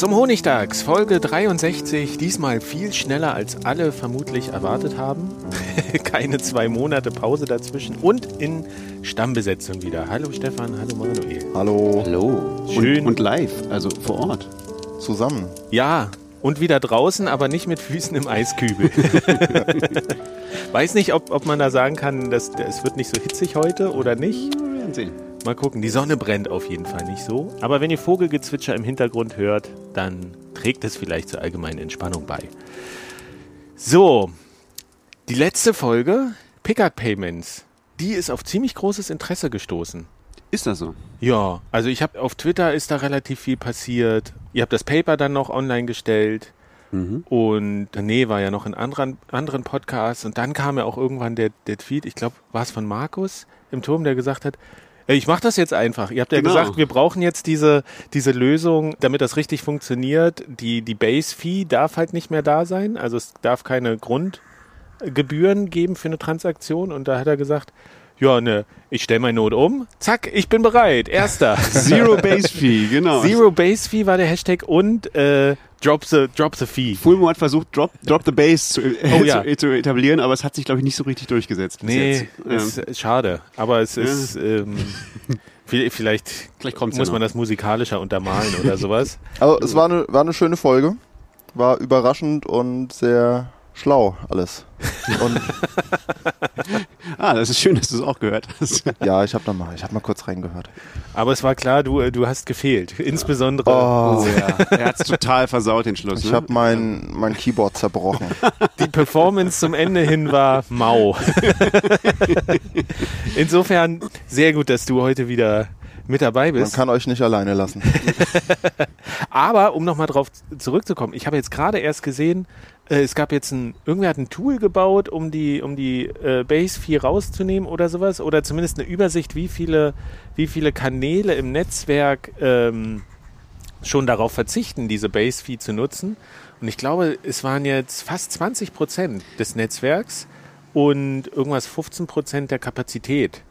Zum Honigtags, Folge 63. Diesmal viel schneller als alle vermutlich erwartet haben. Keine zwei Monate Pause dazwischen und in Stammbesetzung wieder. Hallo Stefan, hallo Manuel. Hallo. Hallo. Schön. Und, und live, also vor Ort. Zusammen. Ja, und wieder draußen, aber nicht mit Füßen im Eiskübel. Weiß nicht, ob, ob man da sagen kann, dass es wird nicht so hitzig heute oder nicht. Wir werden sehen. Mal gucken, die Sonne brennt auf jeden Fall nicht so. Aber wenn ihr Vogelgezwitscher im Hintergrund hört, dann trägt es vielleicht zur allgemeinen Entspannung bei. So, die letzte Folge, Pickup Payments, die ist auf ziemlich großes Interesse gestoßen. Ist das so? Ja, also ich habe auf Twitter ist da relativ viel passiert. Ihr habt das Paper dann noch online gestellt. Mhm. Und nee, war ja noch in anderen, anderen Podcasts. Und dann kam ja auch irgendwann der, der Tweet, ich glaube, war es von Markus im Turm, der gesagt hat, "Ey, ich mache das jetzt einfach. Ihr habt ja Genau. gesagt, wir brauchen jetzt diese, diese Lösung, damit das richtig funktioniert. Die, die Base-Fee darf halt nicht mehr da sein. Also es darf keine Grundgebühren geben für eine Transaktion. Und da hat er gesagt, ja, ne, ich stelle meine Not um. Zack, ich bin bereit. Erster. Zero Base Fee, genau. Zero Base Fee war der Hashtag und äh, Drop the Drop the Fee. Fulmo hat versucht, Drop, Drop the Base zu, Oh ja. zu, zu etablieren, aber es hat sich, glaube ich, nicht so richtig durchgesetzt. bis Nee, jetzt. Ähm, ist, ist schade. Aber es ist ähm, vi- vielleicht Vielleicht muss ja man noch. das musikalischer untermalen oder sowas. Also es war eine, war eine schöne Folge. War überraschend und sehr schlau alles. Und ah, das ist schön, dass du es auch gehört hast. ja, ich habe da mal, ich habe mal kurz reingehört. Aber es war klar, du, äh, du hast gefehlt. Insbesondere Oh, ja. Er hat es total versaut, den Schluss. ich ne? habe mein mein Keyboard zerbrochen. die Performance zum Ende hin war mau. Insofern sehr gut, dass du heute wieder mit dabei Man bist. kann euch nicht alleine lassen. Aber um nochmal drauf zurückzukommen, ich habe jetzt gerade erst gesehen, äh, es gab jetzt ein, irgendwer hat ein Tool gebaut, um die, um die äh, Base 4 rauszunehmen oder sowas, oder zumindest eine Übersicht, wie viele, wie viele Kanäle im Netzwerk ähm, schon darauf verzichten, diese Base Fee zu nutzen. Und ich glaube, es waren jetzt fast 20 Prozent des Netzwerks und irgendwas 15 Prozent der Kapazität.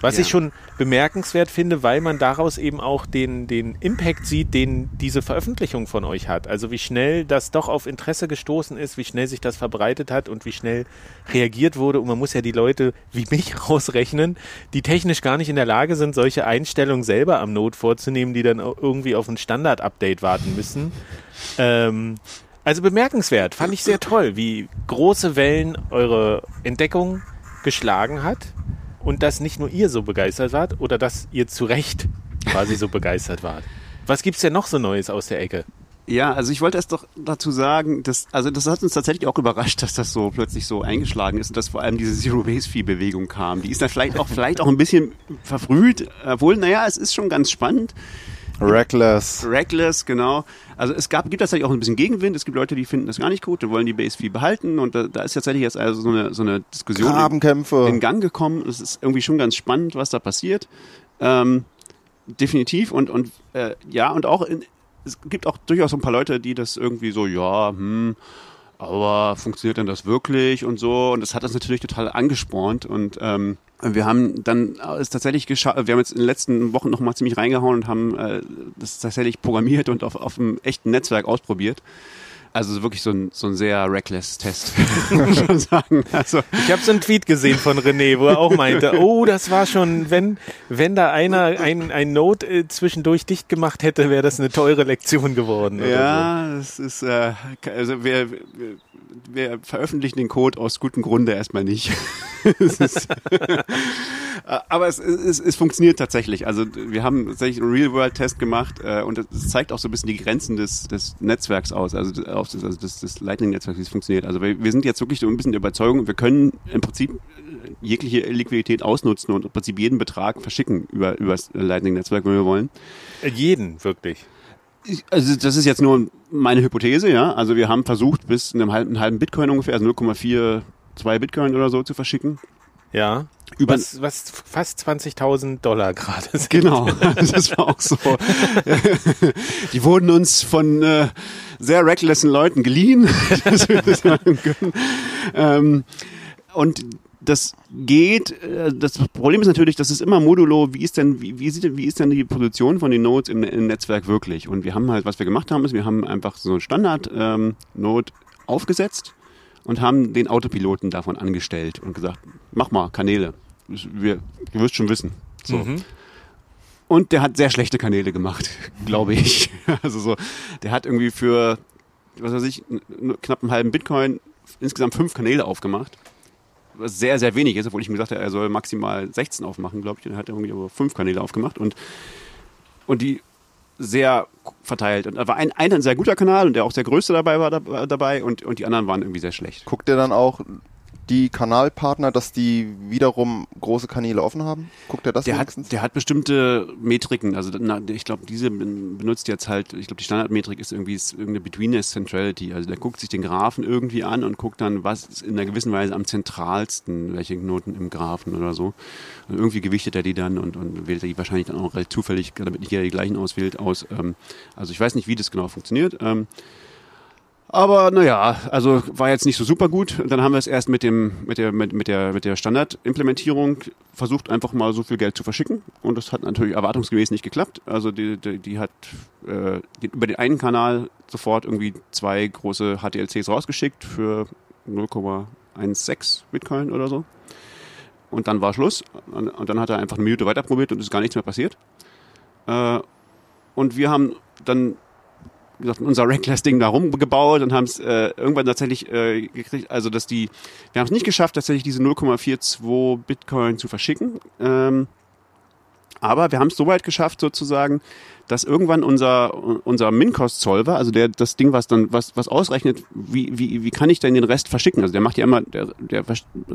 Was Ja. ich schon bemerkenswert finde, weil man daraus eben auch den, den Impact sieht, den diese Veröffentlichung von euch hat. Also wie schnell das doch auf Interesse gestoßen ist, wie schnell sich das verbreitet hat und wie schnell reagiert wurde. Und man muss ja die Leute wie mich rausrechnen, die technisch gar nicht in der Lage sind, solche Einstellungen selber am Node vorzunehmen, die dann irgendwie auf ein Standard-Update warten müssen. Ähm, also bemerkenswert, fand ich sehr toll, wie große Wellen eure Entdeckung geschlagen hat und dass nicht nur ihr so begeistert wart oder dass ihr zu Recht quasi so begeistert wart. Was gibt's denn noch so Neues aus der Ecke? Ja, also ich wollte erst doch dazu sagen, dass, also das hat uns tatsächlich auch überrascht, dass das so plötzlich so eingeschlagen ist und dass vor allem diese Zero-Base-Fee-Bewegung kam. Die ist dann vielleicht auch, vielleicht auch ein bisschen verfrüht, obwohl, naja, es ist schon ganz spannend. Reckless. Reckless, genau. Also es gab, gibt tatsächlich auch ein bisschen Gegenwind. Es gibt Leute, die finden das gar nicht gut, die wollen die Base Fee behalten und da, da ist tatsächlich jetzt also so eine, so eine Diskussion in, Grabenkämpfe. in Gang gekommen. Es ist irgendwie schon ganz spannend, was da passiert. Ähm, definitiv und, und äh, ja, und auch in, es gibt auch durchaus ein paar Leute, die das irgendwie so, ja, hm, aber funktioniert denn das wirklich und so und das hat das natürlich total angespornt und ähm, wir haben dann es tatsächlich geschafft, wir haben jetzt in den letzten Wochen noch mal ziemlich reingehauen und haben äh, das tatsächlich programmiert und auf, auf einem echten Netzwerk ausprobiert. Also wirklich so ein, so ein sehr reckless Test, muss man sagen. Also, Ich habe so einen Tweet gesehen von René, wo er auch meinte, oh, das war schon, wenn, wenn da einer ein, ein Note äh, zwischendurch dicht gemacht hätte, wäre das eine teure Lektion geworden. ja, das ist, äh, also wir, wir, veröffentlichen den Code aus gutem Grunde erstmal nicht. Aber es, es, es funktioniert tatsächlich. Also wir haben tatsächlich einen Real-World-Test gemacht äh, und es zeigt auch so ein bisschen die Grenzen des, des Netzwerks aus, also, auch des, also des, des Lightning-Netzwerks, wie es funktioniert. Also wir, wir sind jetzt wirklich so ein bisschen der Überzeugung, wir können im Prinzip jegliche Liquidität ausnutzen und im Prinzip jeden Betrag verschicken über, über das Lightning-Netzwerk, wenn wir wollen. Jeden, wirklich. Also das ist jetzt nur meine Hypothese, ja. Also wir haben versucht, bis einem halben, halben Bitcoin ungefähr, also 0,42 Bitcoin oder so zu verschicken. Ja. Über, Was, was fast 20.000 Dollar gerade sind. Genau, das war auch so. Die wurden uns von äh, sehr recklesen Leuten geliehen, dass wir das machen können. Ähm, und das geht. äh, Das Problem ist natürlich, das ist immer modulo. Wie ist denn, wie, wie, sieht, wie ist denn die Position von den Nodes im, im Netzwerk wirklich? Und wir haben halt, was wir gemacht haben, ist, wir haben einfach so einen Standard-Node aufgesetzt und haben den Autopiloten davon angestellt und gesagt, mach mal Kanäle. Wir, du wirst schon wissen. So. Mhm. Und der hat sehr schlechte Kanäle gemacht, glaube ich. Also so, der hat irgendwie für, was weiß ich, knapp einen halben Bitcoin insgesamt fünf Kanäle aufgemacht. Was sehr, sehr wenig ist, obwohl ich mir gesagt habe, er soll maximal 16 aufmachen, glaube ich. Er hat irgendwie aber fünf Kanäle aufgemacht und, und die sehr verteilt. Und da war ein, ein sehr guter Kanal und der auch der größte dabei war da- dabei und, und die anderen waren irgendwie sehr schlecht. Guckt ihr dann auch die Kanalpartner, dass die wiederum große Kanäle offen haben? Guckt ihr das Der wenigstens? hat, der hat bestimmte Metriken. Also na, ich glaube, diese ben- benutzt jetzt halt, ich glaube, die Standardmetrik ist irgendwie ist irgendeine Betweenness Centrality. Also der guckt sich den Graphen irgendwie an und guckt dann, was ist in einer gewissen Weise am zentralsten, welche Knoten im Graphen oder so. Und irgendwie gewichtet er die dann und, und wählt er die wahrscheinlich dann auch relativ zufällig, damit nicht jeder die gleichen auswählt, aus. Ähm, also ich weiß nicht, wie das genau funktioniert. Aber naja, also war jetzt nicht so super gut. Dann haben wir es erst mit dem mit der mit, mit der mit der Standardimplementierung versucht, einfach mal so viel Geld zu verschicken. Und das hat natürlich erwartungsgemäß nicht geklappt. Also die, die, die hat äh, die, über den einen Kanal sofort irgendwie zwei große HTLCs rausgeschickt für 0,16 Bitcoin oder so. Und dann war Schluss. Und, und dann hat er einfach eine Minute weiterprobiert und ist gar nichts mehr passiert. Äh, und wir haben dann wie gesagt, unser Reckless-Ding da rumgebaut und haben es äh, irgendwann tatsächlich äh, gekriegt, also dass die, wir haben es nicht geschafft, tatsächlich diese 0,42 Bitcoin zu verschicken. Ähm, aber wir haben es so weit geschafft, sozusagen, dass irgendwann unser, unser Min-Cost-Solver, also der, das Ding, was dann, was, was ausrechnet, wie, wie, wie kann ich denn den Rest verschicken? Also der macht ja immer, der, der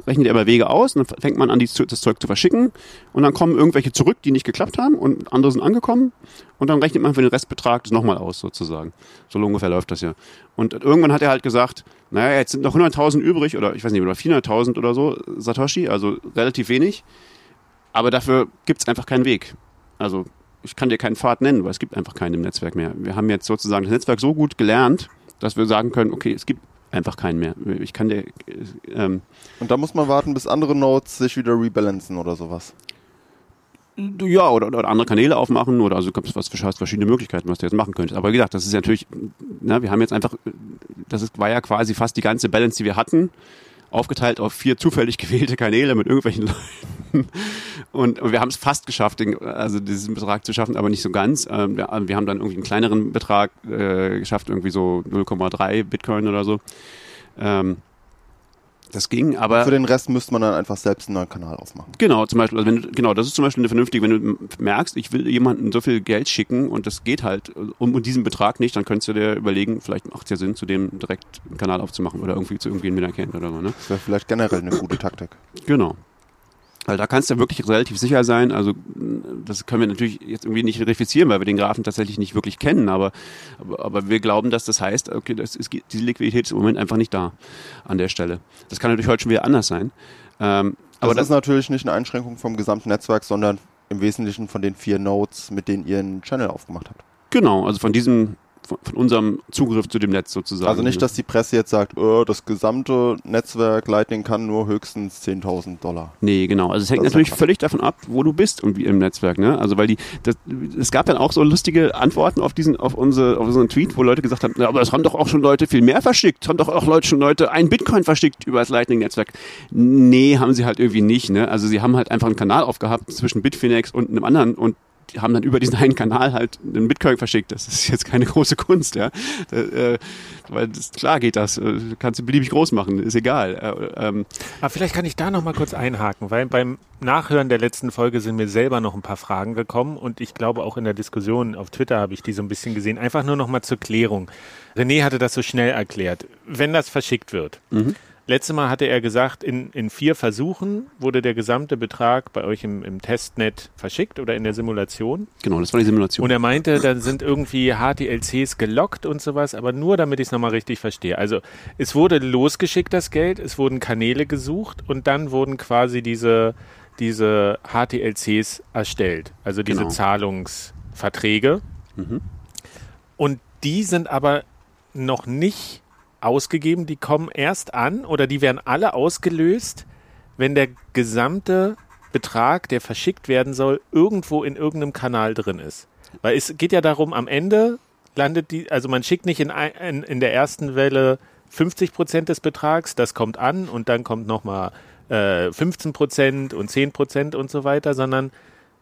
rechnet ja immer Wege aus und dann fängt man an, die, das Zeug zu verschicken und dann kommen irgendwelche zurück, die nicht geklappt haben und andere sind angekommen und dann rechnet man für den Restbetrag das nochmal aus, sozusagen. So ungefähr läuft das ja. Und irgendwann hat er halt gesagt, naja, jetzt sind noch 100.000 übrig oder ich weiß nicht, oder 400.000 oder so, Satoshi, also relativ wenig. Aber dafür gibt's einfach keinen Weg. Also ich kann dir keinen Pfad nennen, weil es gibt einfach keinen im Netzwerk mehr. Wir haben jetzt sozusagen das Netzwerk so gut gelernt, dass wir sagen können, okay, es gibt einfach keinen mehr. Ich kann dir, ähm, Und da muss man warten, bis andere Nodes sich wieder rebalancen oder sowas. ja, oder, oder andere Kanäle aufmachen oder also was hast verschiedene Möglichkeiten, was du jetzt machen könntest. Aber wie gesagt, das ist natürlich, na, wir haben jetzt einfach, das ist, war ja quasi fast die ganze Balance, die wir hatten, aufgeteilt auf vier zufällig gewählte Kanäle mit irgendwelchen Leuten. Und, und wir haben es fast geschafft, den, also diesen Betrag zu schaffen, aber nicht so ganz. Ähm, wir, wir haben dann irgendwie einen kleineren Betrag äh, geschafft, irgendwie so 0,3 Bitcoin oder so. Ähm, das ging, aber Für den Rest müsste man dann einfach selbst einen neuen Kanal aufmachen. Genau, zum Beispiel, also wenn du, genau, das ist zum Beispiel eine vernünftige, wenn du merkst, ich will jemandem so viel Geld schicken und das geht halt um, um diesen Betrag nicht, dann könntest du dir überlegen, vielleicht macht es ja Sinn, zu dem direkt einen Kanal aufzumachen oder irgendwie zu er kennt oder so, ne? Das wäre vielleicht generell eine gute Taktik. Genau. Weil da kannst du wirklich relativ sicher sein. Also das können wir natürlich jetzt irgendwie nicht verifizieren, weil wir den Graphen tatsächlich nicht wirklich kennen. Aber, aber, aber wir glauben, dass das heißt, okay, das ist, diese Liquidität ist im Moment einfach nicht da an der Stelle. Das kann natürlich heute schon wieder anders sein. Ähm, Aber aber das ist natürlich nicht eine Einschränkung vom gesamten Netzwerk, sondern im Wesentlichen von den vier Nodes, mit denen ihr einen Channel aufgemacht habt. Genau, also von diesem von, von unserem Zugriff zu dem Netz sozusagen. Also nicht, dass die Presse jetzt sagt, oh, das gesamte Netzwerk Lightning kann nur höchstens 10.000 Dollar. Nee, genau. Also es hängt Das natürlich völlig davon ab, wo du bist und wie im Netzwerk, ne? Also weil die, das, es gab dann auch so lustige Antworten auf diesen, auf unsere, auf unseren Tweet, wo Leute gesagt haben, ja, aber es haben doch auch schon Leute viel mehr verschickt, es haben doch auch Leute schon Leute ein Bitcoin verschickt über das Lightning-Netzwerk. Nee, haben sie halt irgendwie nicht, ne? Also sie haben halt einfach einen Kanal aufgehabt zwischen Bitfinex und einem anderen und die haben dann über diesen einen Kanal halt einen Bitcoin verschickt. Das ist jetzt keine große Kunst, ja. Äh, weil das, klar geht das. Äh, Kannst du beliebig groß machen, ist egal. Äh, ähm, Aber vielleicht kann ich da noch mal kurz einhaken, weil beim Nachhören der letzten Folge sind mir selber noch ein paar Fragen gekommen und ich glaube auch in der Diskussion auf Twitter habe ich die so ein bisschen gesehen. Einfach nur noch mal zur Klärung. René hatte das so schnell erklärt. Wenn das verschickt wird, Letztes Mal hatte er gesagt, in, in vier Versuchen wurde der gesamte Betrag bei euch im, im Testnet verschickt oder in der Simulation. Genau, das war die Simulation. Und er meinte, dann sind irgendwie HTLCs gelockt und sowas, aber nur damit ich es nochmal richtig verstehe. Also es wurde losgeschickt, das Geld, es wurden Kanäle gesucht und dann wurden quasi diese, diese HTLCs erstellt, also diese Genau. Zahlungsverträge. Und die sind aber noch nicht ausgegeben, die kommen erst an oder die werden alle ausgelöst, wenn der gesamte Betrag, der verschickt werden soll, irgendwo in irgendeinem Kanal drin ist. Weil es geht ja darum, am Ende landet die, also man schickt nicht in, in, in der ersten Welle 50 Prozent des Betrags, das kommt an und dann kommt nochmal äh, 15 Prozent und 10 Prozent und so weiter, sondern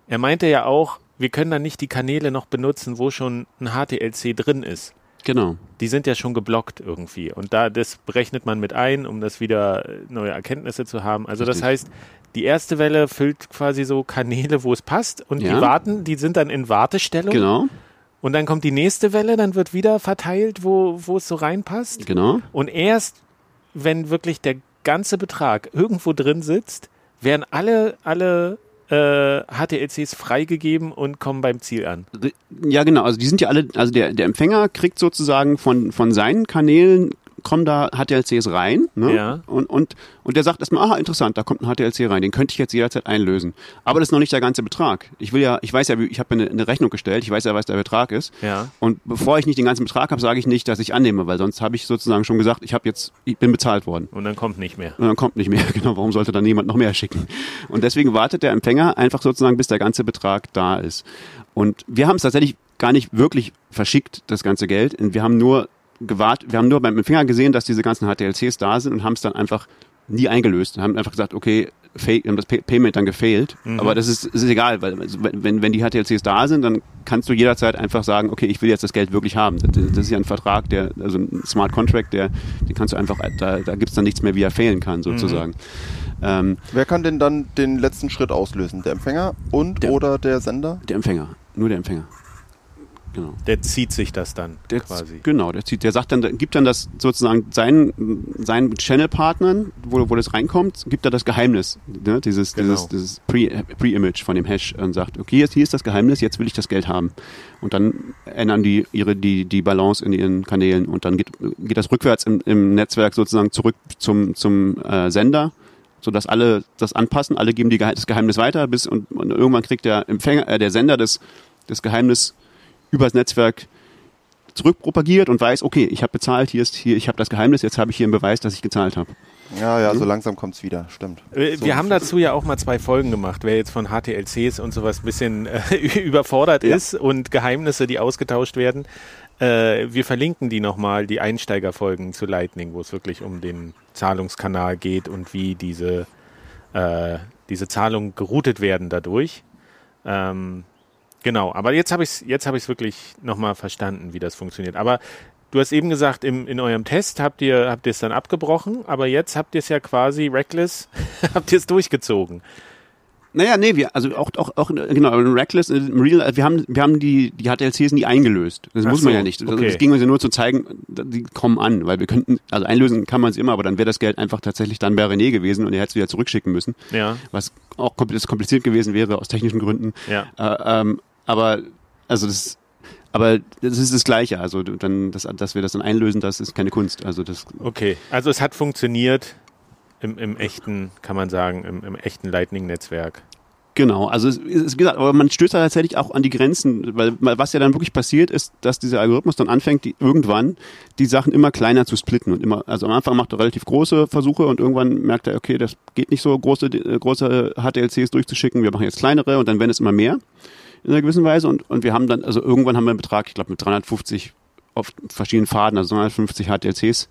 er meinte ja auch, wir können dann nicht die Kanäle noch benutzen, wo schon ein HTLC drin ist. Genau. Die sind ja schon geblockt irgendwie. Und da, das berechnet man mit ein, um das wieder äh, neue Erkenntnisse zu haben. Also das Richtig. heißt, die erste Welle füllt quasi so Kanäle, wo es passt. Und Ja. die warten, die sind dann in Wartestellung. Genau, Und dann kommt die nächste Welle, dann wird wieder verteilt, wo, wo es so reinpasst. genau. Und erst, wenn wirklich der ganze Betrag irgendwo drin sitzt, werden alle, alle äh, HTLCs freigegeben und kommen beim Ziel an. Ja, genau. Also die sind ja alle, also der, der Empfänger kriegt sozusagen von, von seinen Kanälen kommen da HTLCs rein ne? Ja. und, und, und der sagt erstmal, aha, interessant, da kommt ein HTLC rein, den könnte ich jetzt jederzeit einlösen. Aber das ist noch nicht der ganze Betrag. Ich will ja, ich weiß ja, ich habe mir eine, eine Rechnung gestellt, ich weiß ja, was der Betrag ist. Ja. Und bevor ich nicht den ganzen Betrag habe, sage ich nicht, dass ich annehme, weil sonst habe ich sozusagen schon gesagt, ich habe jetzt, ich bin bezahlt worden. Und dann kommt nicht mehr. Und dann kommt nicht mehr. Genau, warum sollte dann jemand noch mehr schicken? Und deswegen wartet der Empfänger einfach sozusagen, bis der ganze Betrag da ist. Und wir haben es tatsächlich gar nicht wirklich verschickt, das ganze Geld. Und wir haben nur gewartet, wir haben nur beim Empfänger gesehen, dass diese ganzen HTLCs da sind und haben es dann einfach nie eingelöst. Wir haben einfach gesagt, okay, fail, wir haben das Pay Payment dann gefailt. Aber das ist, ist egal, weil wenn, wenn die HTLCs da sind, dann kannst du jederzeit einfach sagen, okay, ich will jetzt das Geld wirklich haben. Das, das ist ja ein Vertrag, der, also ein Smart Contract, der, den kannst du einfach, da, da gibt's dann nichts mehr, wie er failen kann, sozusagen. Ähm, Wer kann denn dann den letzten Schritt auslösen? Der Empfänger und Der- oder der Sender? der Empfänger, nur der Empfänger. Genau. Der zieht sich das dann Der, quasi. Genau, der zieht, der sagt dann, gibt dann das sozusagen seinen, seinen Channel-Partnern, wo, wo das reinkommt, gibt er das Geheimnis, ne? dieses, Genau. dieses, dieses Pre- Pre-Image von dem Hash und sagt, okay, jetzt, hier ist das Geheimnis, jetzt will ich das Geld haben. Und dann ändern die ihre, die, die Balance in ihren Kanälen und dann geht, geht das rückwärts im, im Netzwerk sozusagen zurück zum, zum äh, Sender sodass alle das anpassen, alle geben die, das Geheimnis weiter, bis und, und irgendwann kriegt der Empfänger, äh, der Sender das, das Geheimnis übers Netzwerk zurückpropagiert und weiß, okay, ich habe bezahlt, hier ist hier, ich habe das Geheimnis, jetzt habe ich hier einen Beweis, dass ich gezahlt habe. Ja, ja, so langsam kommt's wieder, stimmt. Äh, So Wir haben dazu ja auch mal zwei Folgen gemacht, wer jetzt von HTLCs und sowas ein bisschen äh, überfordert Ja. ist und Geheimnisse, die ausgetauscht werden. Äh, wir verlinken die nochmal, die Einsteigerfolgen zu Lightning, wo es wirklich um den Zahlungskanal geht und wie diese, äh, diese Zahlungen geroutet werden dadurch. Ähm, genau, aber jetzt habe ich es jetzt hab ich's wirklich nochmal verstanden, wie das funktioniert. Aber du hast eben gesagt, im, in eurem Test habt ihr habt ihr es dann abgebrochen, aber jetzt habt ihr es ja quasi reckless, habt ihr es durchgezogen. Naja, nee, wir, also auch, auch, auch genau, in Reckless, im Real, wir haben, wir haben die, die HTLCs nie eingelöst. Das Ach muss man so, ja nicht. Also okay. Es ging uns ja nur zu zeigen, die kommen an, weil wir könnten, also einlösen kann man es immer, aber dann wäre das Geld einfach tatsächlich dann bei René gewesen und er hätte es wieder zurückschicken müssen. Ja, Was auch kompl- kompliziert gewesen wäre aus technischen Gründen. ja. Äh, ähm, aber, also das, aber das ist das Gleiche. Also dann, das, dass wir das dann einlösen, das ist keine Kunst. Also das, Okay, also es hat funktioniert im, im echten, kann man sagen, im, im echten Lightning-Netzwerk. Genau, also es ist gesagt, aber man stößt da tatsächlich auch an die Grenzen, weil weil was ja dann wirklich passiert ist, dass dieser Algorithmus dann anfängt, die, irgendwann die Sachen immer kleiner zu splitten und immer, also am Anfang macht er relativ große Versuche und irgendwann merkt er, okay, das geht nicht so große äh, große HTLCs durchzuschicken, wir machen jetzt kleinere und dann werden es immer mehr in einer gewissen Weise und und wir haben dann, also irgendwann haben wir einen Betrag, ich glaube mit 350 auf verschiedenen Faden, also 350 HTLCs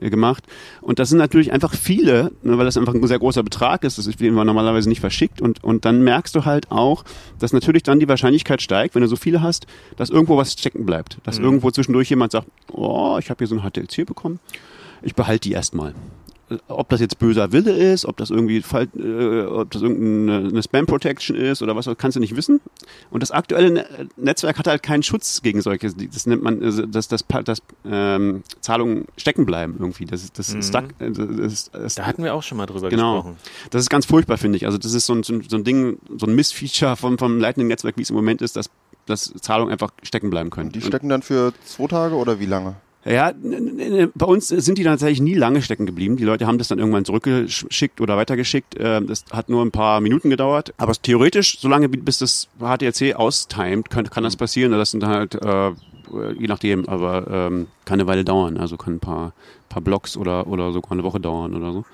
äh, gemacht. Und das sind natürlich einfach viele, ne, weil das einfach ein sehr großer Betrag ist, das ist, den man normalerweise nicht verschickt. Und, und dann merkst du halt auch, dass natürlich dann die Wahrscheinlichkeit steigt, wenn du so viele hast, dass irgendwo was stecken bleibt. Dass Mhm. irgendwo zwischendurch jemand sagt, oh, ich habe hier so ein HTLC bekommen, ich behalte die erstmal. Ob das jetzt böser Wille ist, ob das irgendwie äh, ob das irgendeine eine Spam Protection ist oder was, kannst du nicht wissen. Und das aktuelle Ne- Netzwerk hat halt keinen Schutz gegen solche, das nennt man, also, dass das, das ähm, Zahlungen stecken bleiben irgendwie. Das ist, das ist stuck, äh, das ist, das Da hatten wir auch schon mal drüber Genau. gesprochen. das ist ganz furchtbar, finde ich. Also das ist so ein, so ein, Ding, so ein Missfeature vom, vom Lightning-Netzwerk, wie es im Moment ist, dass, dass Zahlungen einfach stecken bleiben können. Die Und- stecken dann für zwei Tage oder wie lange? Ja, bei uns sind die dann tatsächlich nie lange stecken geblieben. Die Leute haben das dann irgendwann zurückgeschickt oder weitergeschickt. Ähm, Das hat nur ein paar Minuten gedauert. Aber es theoretisch, solange bis das HTLC austimet, kann, kann das passieren. Das sind halt, äh, je nachdem, aber ähm, kann eine Weile dauern. Also kann ein paar, paar Blocks oder, oder sogar eine Woche dauern oder so.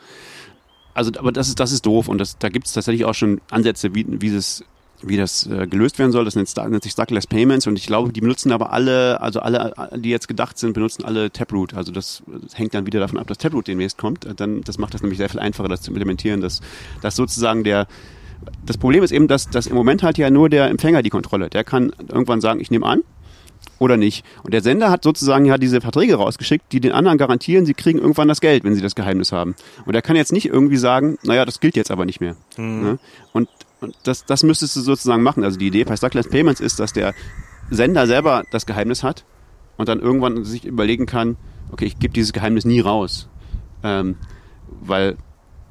Also, aber das ist, das ist doof und das, da gibt es tatsächlich auch schon Ansätze, wie, wie das wie das äh, gelöst werden soll. Das nennt, nennt sich Stackless Payments und ich glaube, die benutzen aber alle, also alle, die jetzt gedacht sind, benutzen alle Taproot. Also das, das hängt dann wieder davon ab, dass Taproot demnächst kommt. Äh, Dann, das macht das nämlich sehr viel einfacher, das zu implementieren, dass, dass sozusagen der das Problem ist eben, dass, dass im Moment halt ja nur der Empfänger die Kontrolle. Der kann irgendwann sagen, ich nehme an oder nicht. Und der Sender hat sozusagen ja diese Verträge rausgeschickt, die den anderen garantieren, sie kriegen irgendwann das Geld, wenn sie das Geheimnis haben. Und er kann jetzt nicht irgendwie sagen, naja, das gilt jetzt aber nicht mehr. Ne? Und, und das, das müsstest du sozusagen machen. Also die Idee bei Stackless Payments ist, dass der Sender selber das Geheimnis hat und dann irgendwann sich überlegen kann, okay, ich gebe dieses Geheimnis nie raus. Ähm, weil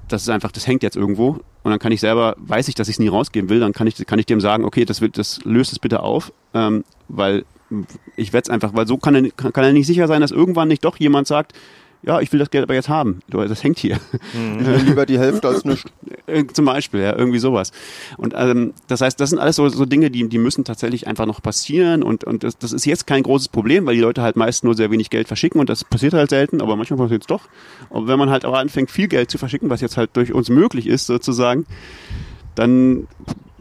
das ist einfach, das hängt jetzt irgendwo und dann kann ich selber, weiß ich, dass ich es nie rausgeben will, dann kann ich, kann ich dem sagen, okay, das, wird, das löst es bitte auf, ähm, weil ich werde es einfach, weil so kann er, kann er nicht sicher sein, dass irgendwann nicht doch jemand sagt, ja, ich will das Geld aber jetzt haben. Das hängt hier. Ich will lieber die Hälfte als nichts. Äh, Zum Beispiel, ja, irgendwie sowas. Und ähm, das heißt, das sind alles so, so Dinge, die, die müssen tatsächlich einfach noch passieren und, und das, das ist jetzt kein großes Problem, weil die Leute halt meist nur sehr wenig Geld verschicken und das passiert halt selten, aber manchmal passiert es doch. Und wenn man halt aber anfängt, viel Geld zu verschicken, was jetzt halt durch uns möglich ist, sozusagen, dann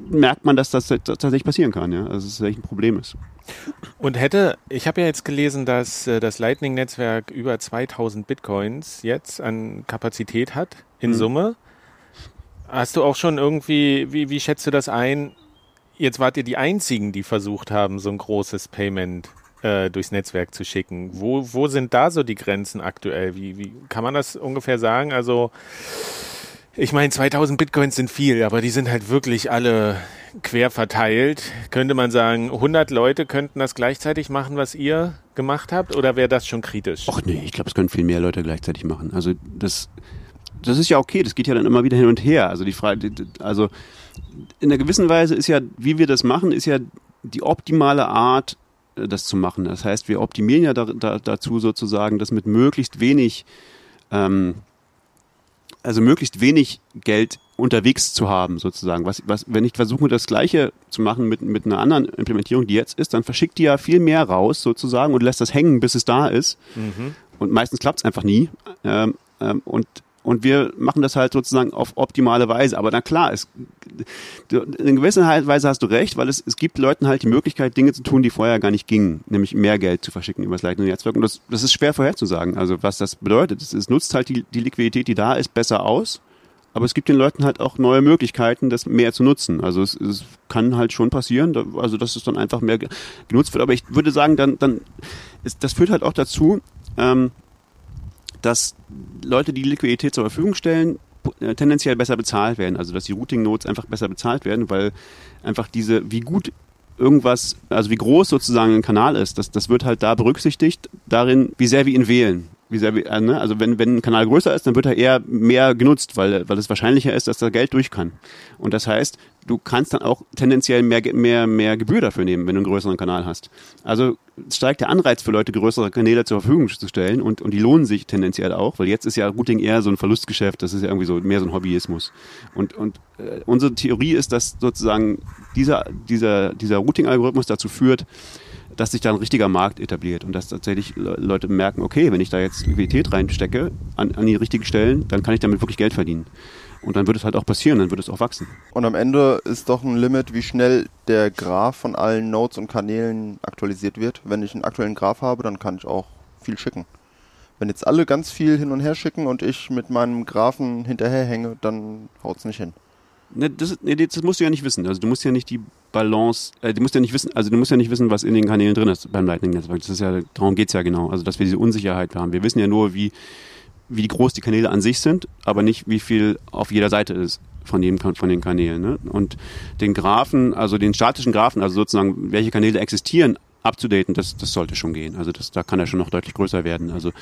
merkt man, dass das tatsächlich passieren kann, ja. Also dass es echt ein Problem ist. Und hätte, ich habe ja jetzt gelesen, dass äh, das Lightning-Netzwerk über 2000 Bitcoins jetzt an Kapazität hat in Mhm. Summe. Hast du auch schon irgendwie, wie, wie schätzt du das ein? Jetzt wart ihr die Einzigen, die versucht haben, so ein großes Payment äh, durchs Netzwerk zu schicken. Wo, wo sind da so die Grenzen aktuell? Wie, wie kann man das ungefähr sagen? Also, ich meine, 2000 Bitcoins sind viel, aber die sind halt wirklich alle quer verteilt. Könnte man sagen, 100 Leute könnten das gleichzeitig machen, was ihr gemacht habt? Oder wäre das schon kritisch? Ach nee, ich glaube, es können viel mehr Leute gleichzeitig machen. Also das, das ist ja okay, das geht ja dann immer wieder hin und her. Also die Frage, also in einer gewissen Weise ist ja, wie wir das machen, ist ja die optimale Art, äh, das zu machen. Das heißt, wir optimieren ja da, da, dazu sozusagen, das mit möglichst wenig, ähm, also möglichst wenig Geld unterwegs zu haben, sozusagen. Was, was, wenn ich versuche, das Gleiche zu machen mit, mit einer anderen Implementierung, die jetzt ist, dann verschickt die ja viel mehr raus, sozusagen, und lässt das hängen, bis es da ist. Und meistens klappt es einfach nie. Ähm, ähm, und, und wir machen das halt sozusagen auf optimale Weise. Aber na klar, es, in gewisser Weise hast du recht, weil es, es gibt Leuten halt die Möglichkeit, Dinge zu tun, die vorher gar nicht gingen, nämlich mehr Geld zu verschicken über das Lightning-Netzwerk. Und das, das ist schwer vorherzusagen. Also was das bedeutet, es, es nutzt halt die, die Liquidität, die da ist, besser aus. Aber es gibt den Leuten halt auch neue Möglichkeiten, das mehr zu nutzen. Also es, es kann halt schon passieren, also dass es dann einfach mehr ge- genutzt wird. Aber ich würde sagen, dann, dann ist, das führt halt auch dazu, ähm, dass Leute, die Liquidität zur Verfügung stellen, äh, tendenziell besser bezahlt werden. Also dass die Routing-Nodes einfach besser bezahlt werden, weil einfach diese, wie gut irgendwas, also wie groß sozusagen ein Kanal ist, das, das wird halt da berücksichtigt, darin, wie sehr wir ihn wählen. Wie sehr äh, ne? Also wenn, wenn ein Kanal größer ist, dann wird er eher mehr genutzt, weil, weil es wahrscheinlicher ist, dass da Geld durch kann. Und das heißt, du kannst dann auch tendenziell mehr, mehr, mehr Gebühr dafür nehmen, wenn du einen größeren Kanal hast. Also steigt der Anreiz für Leute, größere Kanäle zur Verfügung zu stellen und, und die lohnen sich tendenziell auch, weil jetzt ist ja Routing eher so ein Verlustgeschäft, das ist ja irgendwie so mehr so ein Hobbyismus. Und, und äh, unsere Theorie ist, dass sozusagen dieser, dieser, dieser Routing-Algorithmus dazu führt, dass sich da ein richtiger Markt etabliert und dass tatsächlich Leute merken, okay, wenn ich da jetzt Liquidität reinstecke an, an die richtigen Stellen, dann kann ich damit wirklich Geld verdienen. Und dann wird es halt auch passieren, dann wird es auch wachsen. Und am Ende ist doch ein Limit, wie schnell der Graph von allen Nodes und Kanälen aktualisiert wird. Wenn ich einen aktuellen Graph habe, dann kann ich auch viel schicken. Wenn jetzt alle ganz viel hin und her schicken und ich mit meinem Graphen hinterherhänge, dann haut es nicht hin. Ne, das, nee, das musst du ja nicht wissen. Also du musst ja nicht die Balance, äh, du musst ja nicht wissen, also du musst ja nicht wissen, was in den Kanälen drin ist beim Lightning-Netzwerk. Das ist ja, darum geht's ja genau. Also dass wir diese Unsicherheit haben. Wir wissen ja nur, wie wie groß die Kanäle an sich sind, aber nicht wie viel auf jeder Seite ist von, dem, von den Kanälen. Ne? Und den Graphen, also den statischen Graphen, also sozusagen welche Kanäle existieren, abzudaten, das, das sollte schon gehen. Also das, da kann er schon noch deutlich größer werden. Also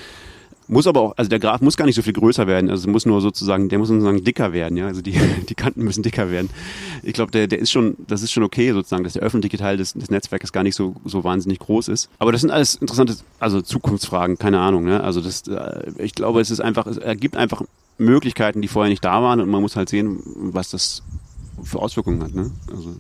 muss aber auch, also der Graph muss gar nicht so viel größer werden, also muss nur sozusagen, der muss sozusagen dicker werden, ja, also die, die Kanten müssen dicker werden. Ich glaube, der, der ist schon, das ist schon okay sozusagen, dass der öffentliche Teil des, des Netzwerkes gar nicht so, so wahnsinnig groß ist. Aber das sind alles interessante, also Zukunftsfragen, keine Ahnung, ne, also das, äh, ich glaube, es ist einfach, es ergibt einfach Möglichkeiten, die vorher nicht da waren und man muss halt sehen, was das für Auswirkungen hat, ne, also.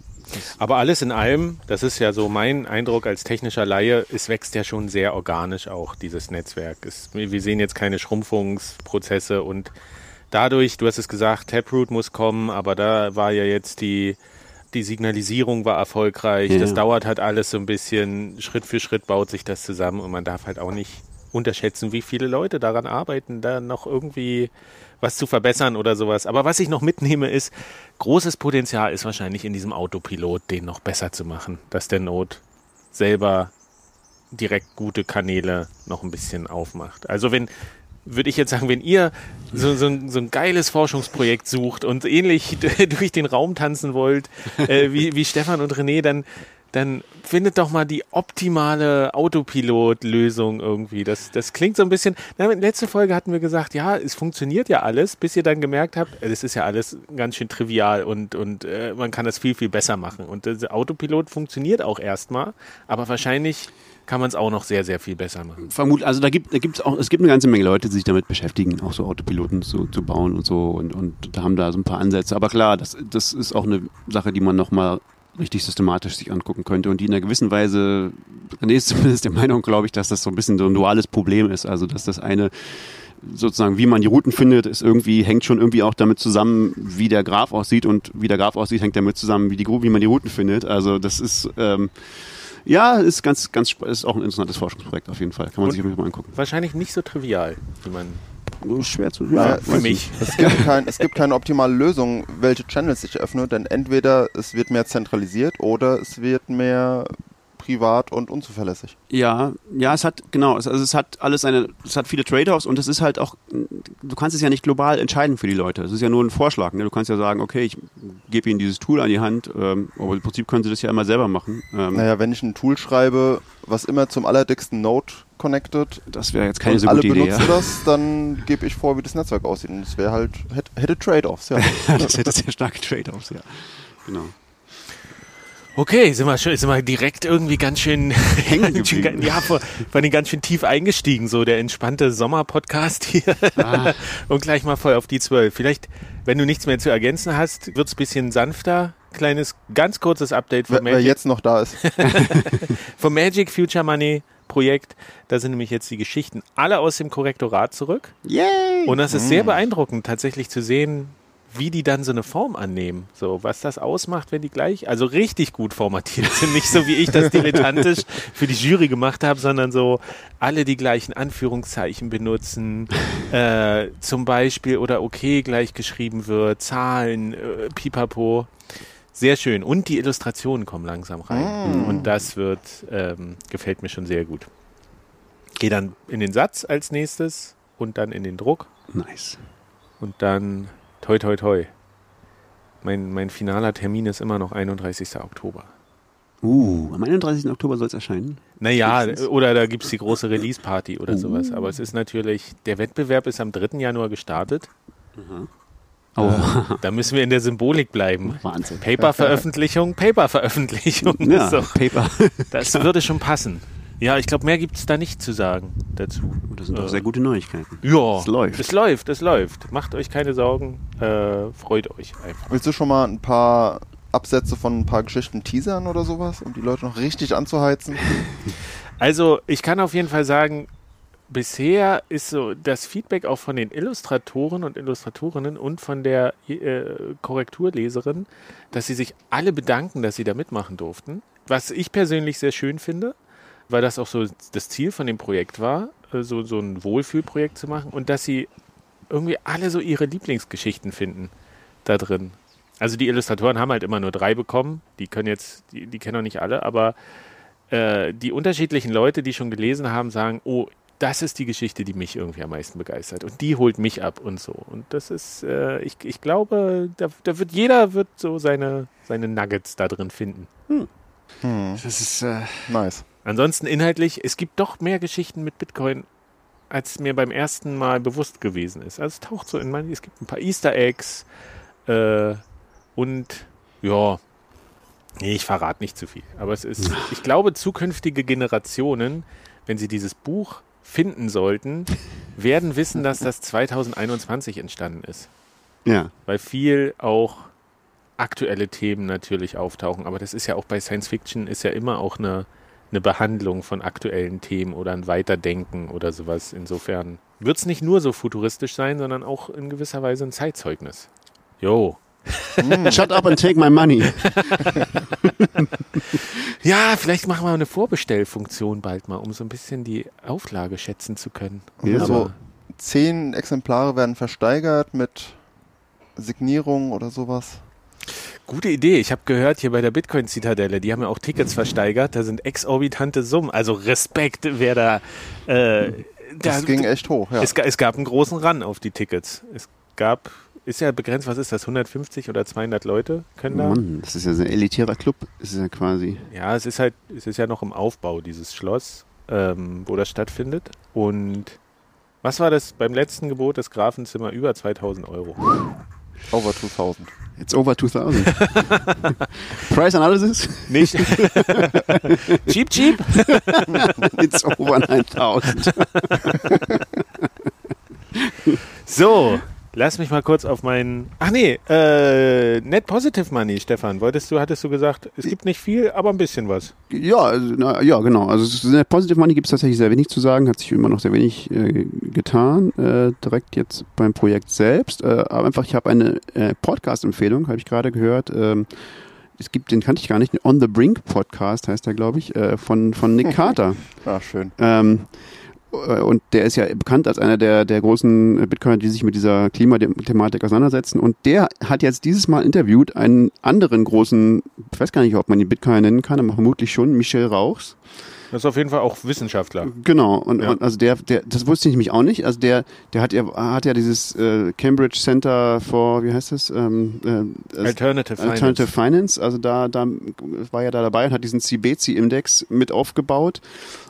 Aber alles in allem, das ist ja so mein Eindruck als technischer Laie, es wächst ja schon sehr organisch auch, dieses Netzwerk. Es, wir sehen jetzt keine Schrumpfungsprozesse und dadurch, du hast es gesagt, Taproot muss kommen, aber da war ja jetzt die, die Signalisierung war erfolgreich. Ja. Das dauert halt alles so ein bisschen. Schritt für Schritt baut sich das zusammen und man darf halt auch nicht unterschätzen, wie viele Leute daran arbeiten, da noch irgendwie was zu verbessern oder sowas. Aber was ich noch mitnehme ist, großes Potenzial ist wahrscheinlich in diesem Autopilot, den noch besser zu machen, dass der Node selber direkt gute Kanäle noch ein bisschen aufmacht. Also wenn, würde ich jetzt sagen, wenn ihr so, so, ein, so ein geiles Forschungsprojekt sucht und ähnlich durch den Raum tanzen wollt, äh, wie, wie Stefan und René, dann dann findet doch mal die optimale Autopilot-Lösung irgendwie. Das, das klingt so ein bisschen. Na, in letzter Folge hatten wir gesagt, ja, es funktioniert ja alles, bis ihr dann gemerkt habt, es ist ja alles ganz schön trivial und, und äh, man kann das viel, viel besser machen. Und der Autopilot funktioniert auch erstmal, aber wahrscheinlich kann man es auch noch sehr, sehr viel besser machen. Vermutlich, also da gibt, gibt's auch, es gibt eine ganze Menge Leute, die sich damit beschäftigen, auch so Autopiloten zu, zu bauen und so und, und da haben da so ein paar Ansätze. Aber klar, das, das ist auch eine Sache, die man nochmal richtig systematisch sich angucken könnte und die in einer gewissen Weise, René ist zumindest der Meinung, glaube ich, dass das so ein bisschen so ein duales Problem ist. Also, dass das eine sozusagen, wie man die Routen findet, ist irgendwie, hängt schon irgendwie auch damit zusammen, wie der Graph aussieht und wie der Graph aussieht, hängt damit zusammen, wie die, wie man die Routen findet. Also, das ist, ähm, ja, ist ganz, ganz, ist auch ein interessantes Forschungsprojekt auf jeden Fall. Kann man und sich mal angucken. Wahrscheinlich nicht so trivial, wie man schwer zu ja, für mich. Es gibt, kein, es gibt keine optimale Lösung, welche Channels ich öffne, denn entweder es wird mehr zentralisiert oder es wird mehr privat und unzuverlässig. Ja, ja, es hat, genau, es, also es hat alles eine, es hat viele Trade-offs und es ist halt auch, du kannst es ja nicht global entscheiden für die Leute. Es ist ja nur ein Vorschlag. Ne? Du kannst ja sagen, okay, ich gebe ihnen dieses Tool an die Hand, ähm, aber im Prinzip können sie das ja immer selber machen. Ähm, naja, wenn ich ein Tool schreibe, was immer zum allerdicksten Node connected. Das wäre jetzt keine so gute. Alle benutzen das, dann gebe ich vor, wie das Netzwerk aussieht. Und es wäre halt, hätte, hätte Trade-offs, ja. das hätte sehr starke Trade-offs, ja. Genau. Okay, sind wir, schon, sind wir direkt irgendwie ganz schön hängen Ja, vor, vor allem ganz schön tief eingestiegen, so der entspannte Sommerpodcast hier. Ah. Und gleich mal voll auf die zwölf. Vielleicht, wenn du nichts mehr zu ergänzen hast, wird's bisschen sanfter. Kleines, ganz kurzes Update von Magic. Wer jetzt noch da ist. vom Magic Future Money Projekt. Da sind nämlich jetzt die Geschichten alle aus dem Korrektorat zurück. Yay! Und das ist sehr mm. beeindruckend, tatsächlich zu sehen, wie die dann so eine Form annehmen. So, was das ausmacht, wenn die gleich, also richtig gut formatiert sind. Nicht so wie ich das dilettantisch für die Jury gemacht habe, sondern so alle die gleichen Anführungszeichen benutzen, äh, zum Beispiel oder okay gleich geschrieben wird, Zahlen, äh, pipapo. Sehr schön. Und die Illustrationen kommen langsam rein. Mm. Und das wird, ähm, gefällt mir schon sehr gut. Gehe dann in den Satz als nächstes und dann in den Druck. Nice. Und dann Toi, toi, toi. Mein, mein finaler Termin ist immer noch 31. Oktober. Uh, am 31. Oktober soll es erscheinen? Naja, oder da gibt es die große Release-Party oder uh. sowas. Aber es ist natürlich, der Wettbewerb ist am 3. Januar gestartet. Mhm. Oh, Da müssen wir in der Symbolik bleiben. Wahnsinn. Paper-Veröffentlichung, Paper-Veröffentlichung. Ja, So, Paper. das würde schon passen. Ja, ich glaube, mehr gibt es da nicht zu sagen dazu. Das sind doch sehr gute Neuigkeiten. Ja, Es läuft. Es läuft, es läuft. Macht euch keine Sorgen. Äh, freut euch einfach. Willst du schon mal ein paar Absätze von ein paar Geschichten teasern oder sowas, um die Leute noch richtig anzuheizen? Also, ich kann auf jeden Fall sagen, bisher ist so das Feedback auch von den Illustratoren und Illustratorinnen und von der äh, Korrekturleserin, dass sie sich alle bedanken, dass sie da mitmachen durften. Was ich persönlich sehr schön finde, weil das auch so das Ziel von dem Projekt war, äh, so, so ein Wohlfühlprojekt zu machen und dass sie irgendwie alle so ihre Lieblingsgeschichten finden da drin. Also die Illustratoren haben halt immer nur drei bekommen, die können jetzt, die, die kennen auch nicht alle, aber äh, die unterschiedlichen Leute, die schon gelesen haben, sagen, oh, das ist die Geschichte, die mich irgendwie am meisten begeistert und die holt mich ab und so. Und das ist, äh, ich, ich glaube, da, da wird jeder wird so seine, seine Nuggets da drin finden. Das ist, äh, Nice. Ansonsten inhaltlich, es gibt doch mehr Geschichten mit Bitcoin, als mir beim ersten Mal bewusst gewesen ist. Also es taucht so in mein, es gibt ein paar Easter Eggs äh, und ja, nee, ich verrate nicht zu viel. Aber es ist, ich glaube, zukünftige Generationen, wenn sie dieses Buch finden sollten, werden wissen, dass das 2021 entstanden ist. ja. Weil viel auch aktuelle Themen natürlich auftauchen. Aber das ist ja auch bei Science Fiction ist ja immer auch eine, eine Behandlung von aktuellen Themen oder ein Weiterdenken oder sowas. Insofern wird es nicht nur so futuristisch sein, sondern auch in gewisser Weise ein Zeitzeugnis. Jo. Shut up and take my money. Ja, vielleicht machen wir eine Vorbestellfunktion bald mal, um so ein bisschen die Auflage schätzen zu können. Ja, Aber- so zehn Exemplare werden versteigert mit Signierung oder sowas. Gute Idee. Ich habe gehört hier bei der Bitcoin-Zitadelle, die haben ja auch Tickets versteigert. Da sind exorbitante Summen. Also Respekt, wer da. Äh, Das da- ging echt hoch, ja. es, es gab einen großen Run auf die Tickets. Es gab, ist ja begrenzt, was ist das, 150 oder 200 Leute können da? Mann, das ist ja so ein elitärer Club. Das ist ja quasi. Ja, es ist halt, es ist ja noch im Aufbau, dieses Schloss, ähm, wo das stattfindet. Und was war das beim letzten Gebot des Grafenzimmer? Über 2000 Euro. Over 2000. It's over 2000. Price Analysis? Nicht? cheap, cheap? It's over 9000. So, lass mich mal kurz auf meinen. Ach nee, äh, Net Positive Money, Stefan. Wolltest du, hattest du gesagt, es gibt nicht viel, aber ein bisschen was. Ja, also, na, ja, genau. Also es ist- Positive Money gibt es tatsächlich sehr wenig zu sagen, hat sich immer noch sehr wenig äh, getan, äh, direkt jetzt beim Projekt selbst. Äh, aber einfach, ich habe eine äh, Podcast-Empfehlung, habe ich gerade gehört. Ähm, es gibt, den kannte ich gar nicht, den On the Brink Podcast heißt der, glaube ich, äh, von, von Nick Carter. Ah, schön. Ähm, äh, und der ist ja bekannt als einer der, der großen Bitcoiner, die sich mit dieser Klimathematik auseinandersetzen. Und der hat jetzt dieses Mal interviewt einen anderen großen, ich weiß gar nicht, ob man ihn Bitcoiner nennen kann, aber vermutlich schon, Michel Rauchs. Das ist auf jeden Fall auch Wissenschaftler. Genau, und, Ja. und also der, der, das wusste ich nämlich auch nicht. Also der, der hat ja, hat ja dieses äh, Cambridge Center for, wie heißt es? Ähm, äh, also- Alternative Finance. Alternative Finance, also da, da war ja da dabei und hat diesen CBC-Index mit aufgebaut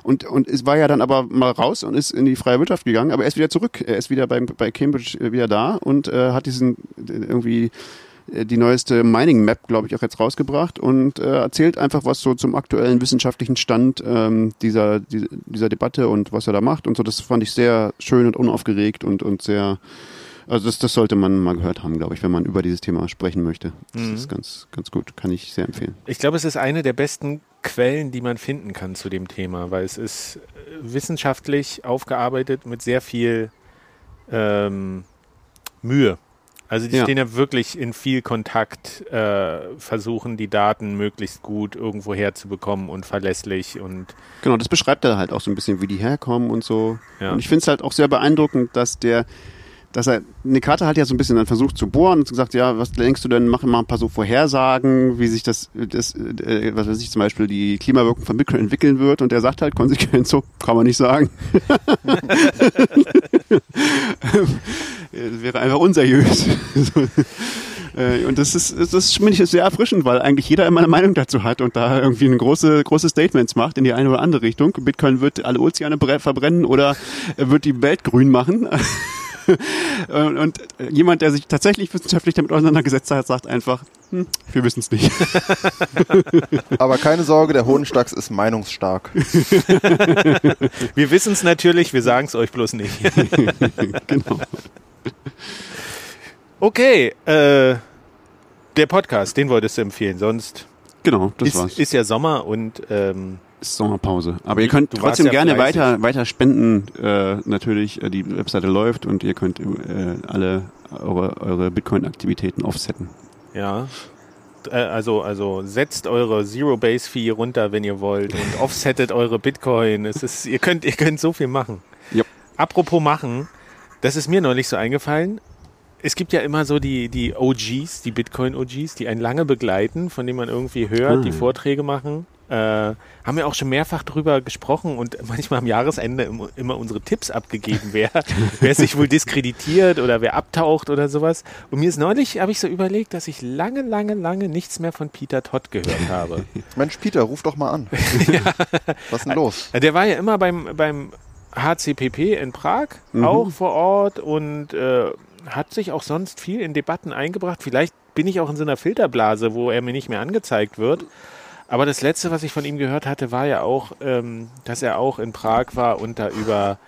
und, und es war ja dann aber mal raus und ist in die freie Wirtschaft gegangen, aber er ist wieder zurück. Er ist wieder beim, bei Cambridge äh, wieder da und äh, hat diesen äh, irgendwie die neueste Mining Map, glaube ich, auch jetzt rausgebracht und äh, erzählt einfach was so zum aktuellen wissenschaftlichen Stand ähm, dieser, dieser, dieser Debatte und was er da macht und so. Das fand ich sehr schön und unaufgeregt und, und sehr, also das, das sollte man mal gehört haben, glaube ich, wenn man über dieses Thema sprechen möchte. Das Mhm. ist ganz, ganz gut, kann ich sehr empfehlen. Ich glaube, es ist eine der besten Quellen, die man finden kann zu dem Thema, weil es ist äh, wissenschaftlich aufgearbeitet mit sehr viel ähm, Mühe. Also die Ja. stehen ja wirklich in viel Kontakt, äh, versuchen die Daten möglichst gut irgendwo herzubekommen und verlässlich und Genau, das beschreibt er halt auch so ein bisschen, wie die herkommen und so. Ja. Und ich finde es halt auch sehr beeindruckend, dass der, dass er, Nikata hat ja so ein bisschen dann versucht zu bohren und gesagt, ja, was denkst du denn, mach mal ein paar so Vorhersagen, wie sich das, das äh, was weiß ich, zum Beispiel die Klimawirkung von Bitcoin entwickeln wird und er sagt halt konsequent so, kann man nicht sagen. das wäre einfach unseriös. Äh, Und das ist, das finde ich sehr erfrischend, weil eigentlich jeder immer eine Meinung dazu hat und da irgendwie ein große, große Statements macht in die eine oder andere Richtung. Bitcoin wird alle Ozeane bre- verbrennen oder er wird die Welt grün machen. und, und jemand, der sich tatsächlich wissenschaftlich damit auseinandergesetzt hat, sagt einfach, hm, wir wissen es nicht. Aber keine Sorge, der Hohenstachs ist meinungsstark. Wir wissen es natürlich, wir sagen es euch bloß nicht. genau. Okay, äh, der Podcast, den wolltest du empfehlen. Sonst Genau, das war's. ist, ist ja Sommer und ähm, ist Sommerpause. Aber ihr könnt trotzdem ja gerne fleißig. weiter, weiter spenden. Äh, natürlich, äh, die Webseite läuft und ihr könnt äh, alle eure, eure Bitcoin-Aktivitäten offsetten. ja. Äh, Also, also setzt eure Zero-Base-Fee runter, wenn ihr wollt und offsettet eure Bitcoin. Es ist, ihr könnt, ihr könnt so viel machen. Yep. Apropos machen, das ist mir neulich so eingefallen. Es gibt ja immer so die, die OGs, die Bitcoin-OGs, die einen lange begleiten, von denen man irgendwie hört, Ah. die Vorträge machen. Äh, haben wir auch schon mehrfach drüber gesprochen und manchmal am Jahresende immer, immer unsere Tipps abgegeben, wer, wer sich wohl diskreditiert oder wer abtaucht oder sowas. Und mir ist neulich, habe ich so überlegt, dass ich lange, lange, lange nichts mehr von Peter Todd gehört habe. Mensch, Peter, ruf doch mal an. Was ist denn los? Ja, Der war ja immer beim, beim HCPP in Prag Mhm. auch vor Ort und äh, hat sich auch sonst viel in Debatten eingebracht. Vielleicht bin ich auch in so einer Filterblase, wo er mir nicht mehr angezeigt wird. Aber das Letzte, was ich von ihm gehört hatte, war ja auch, ähm, dass er auch in Prag war und da über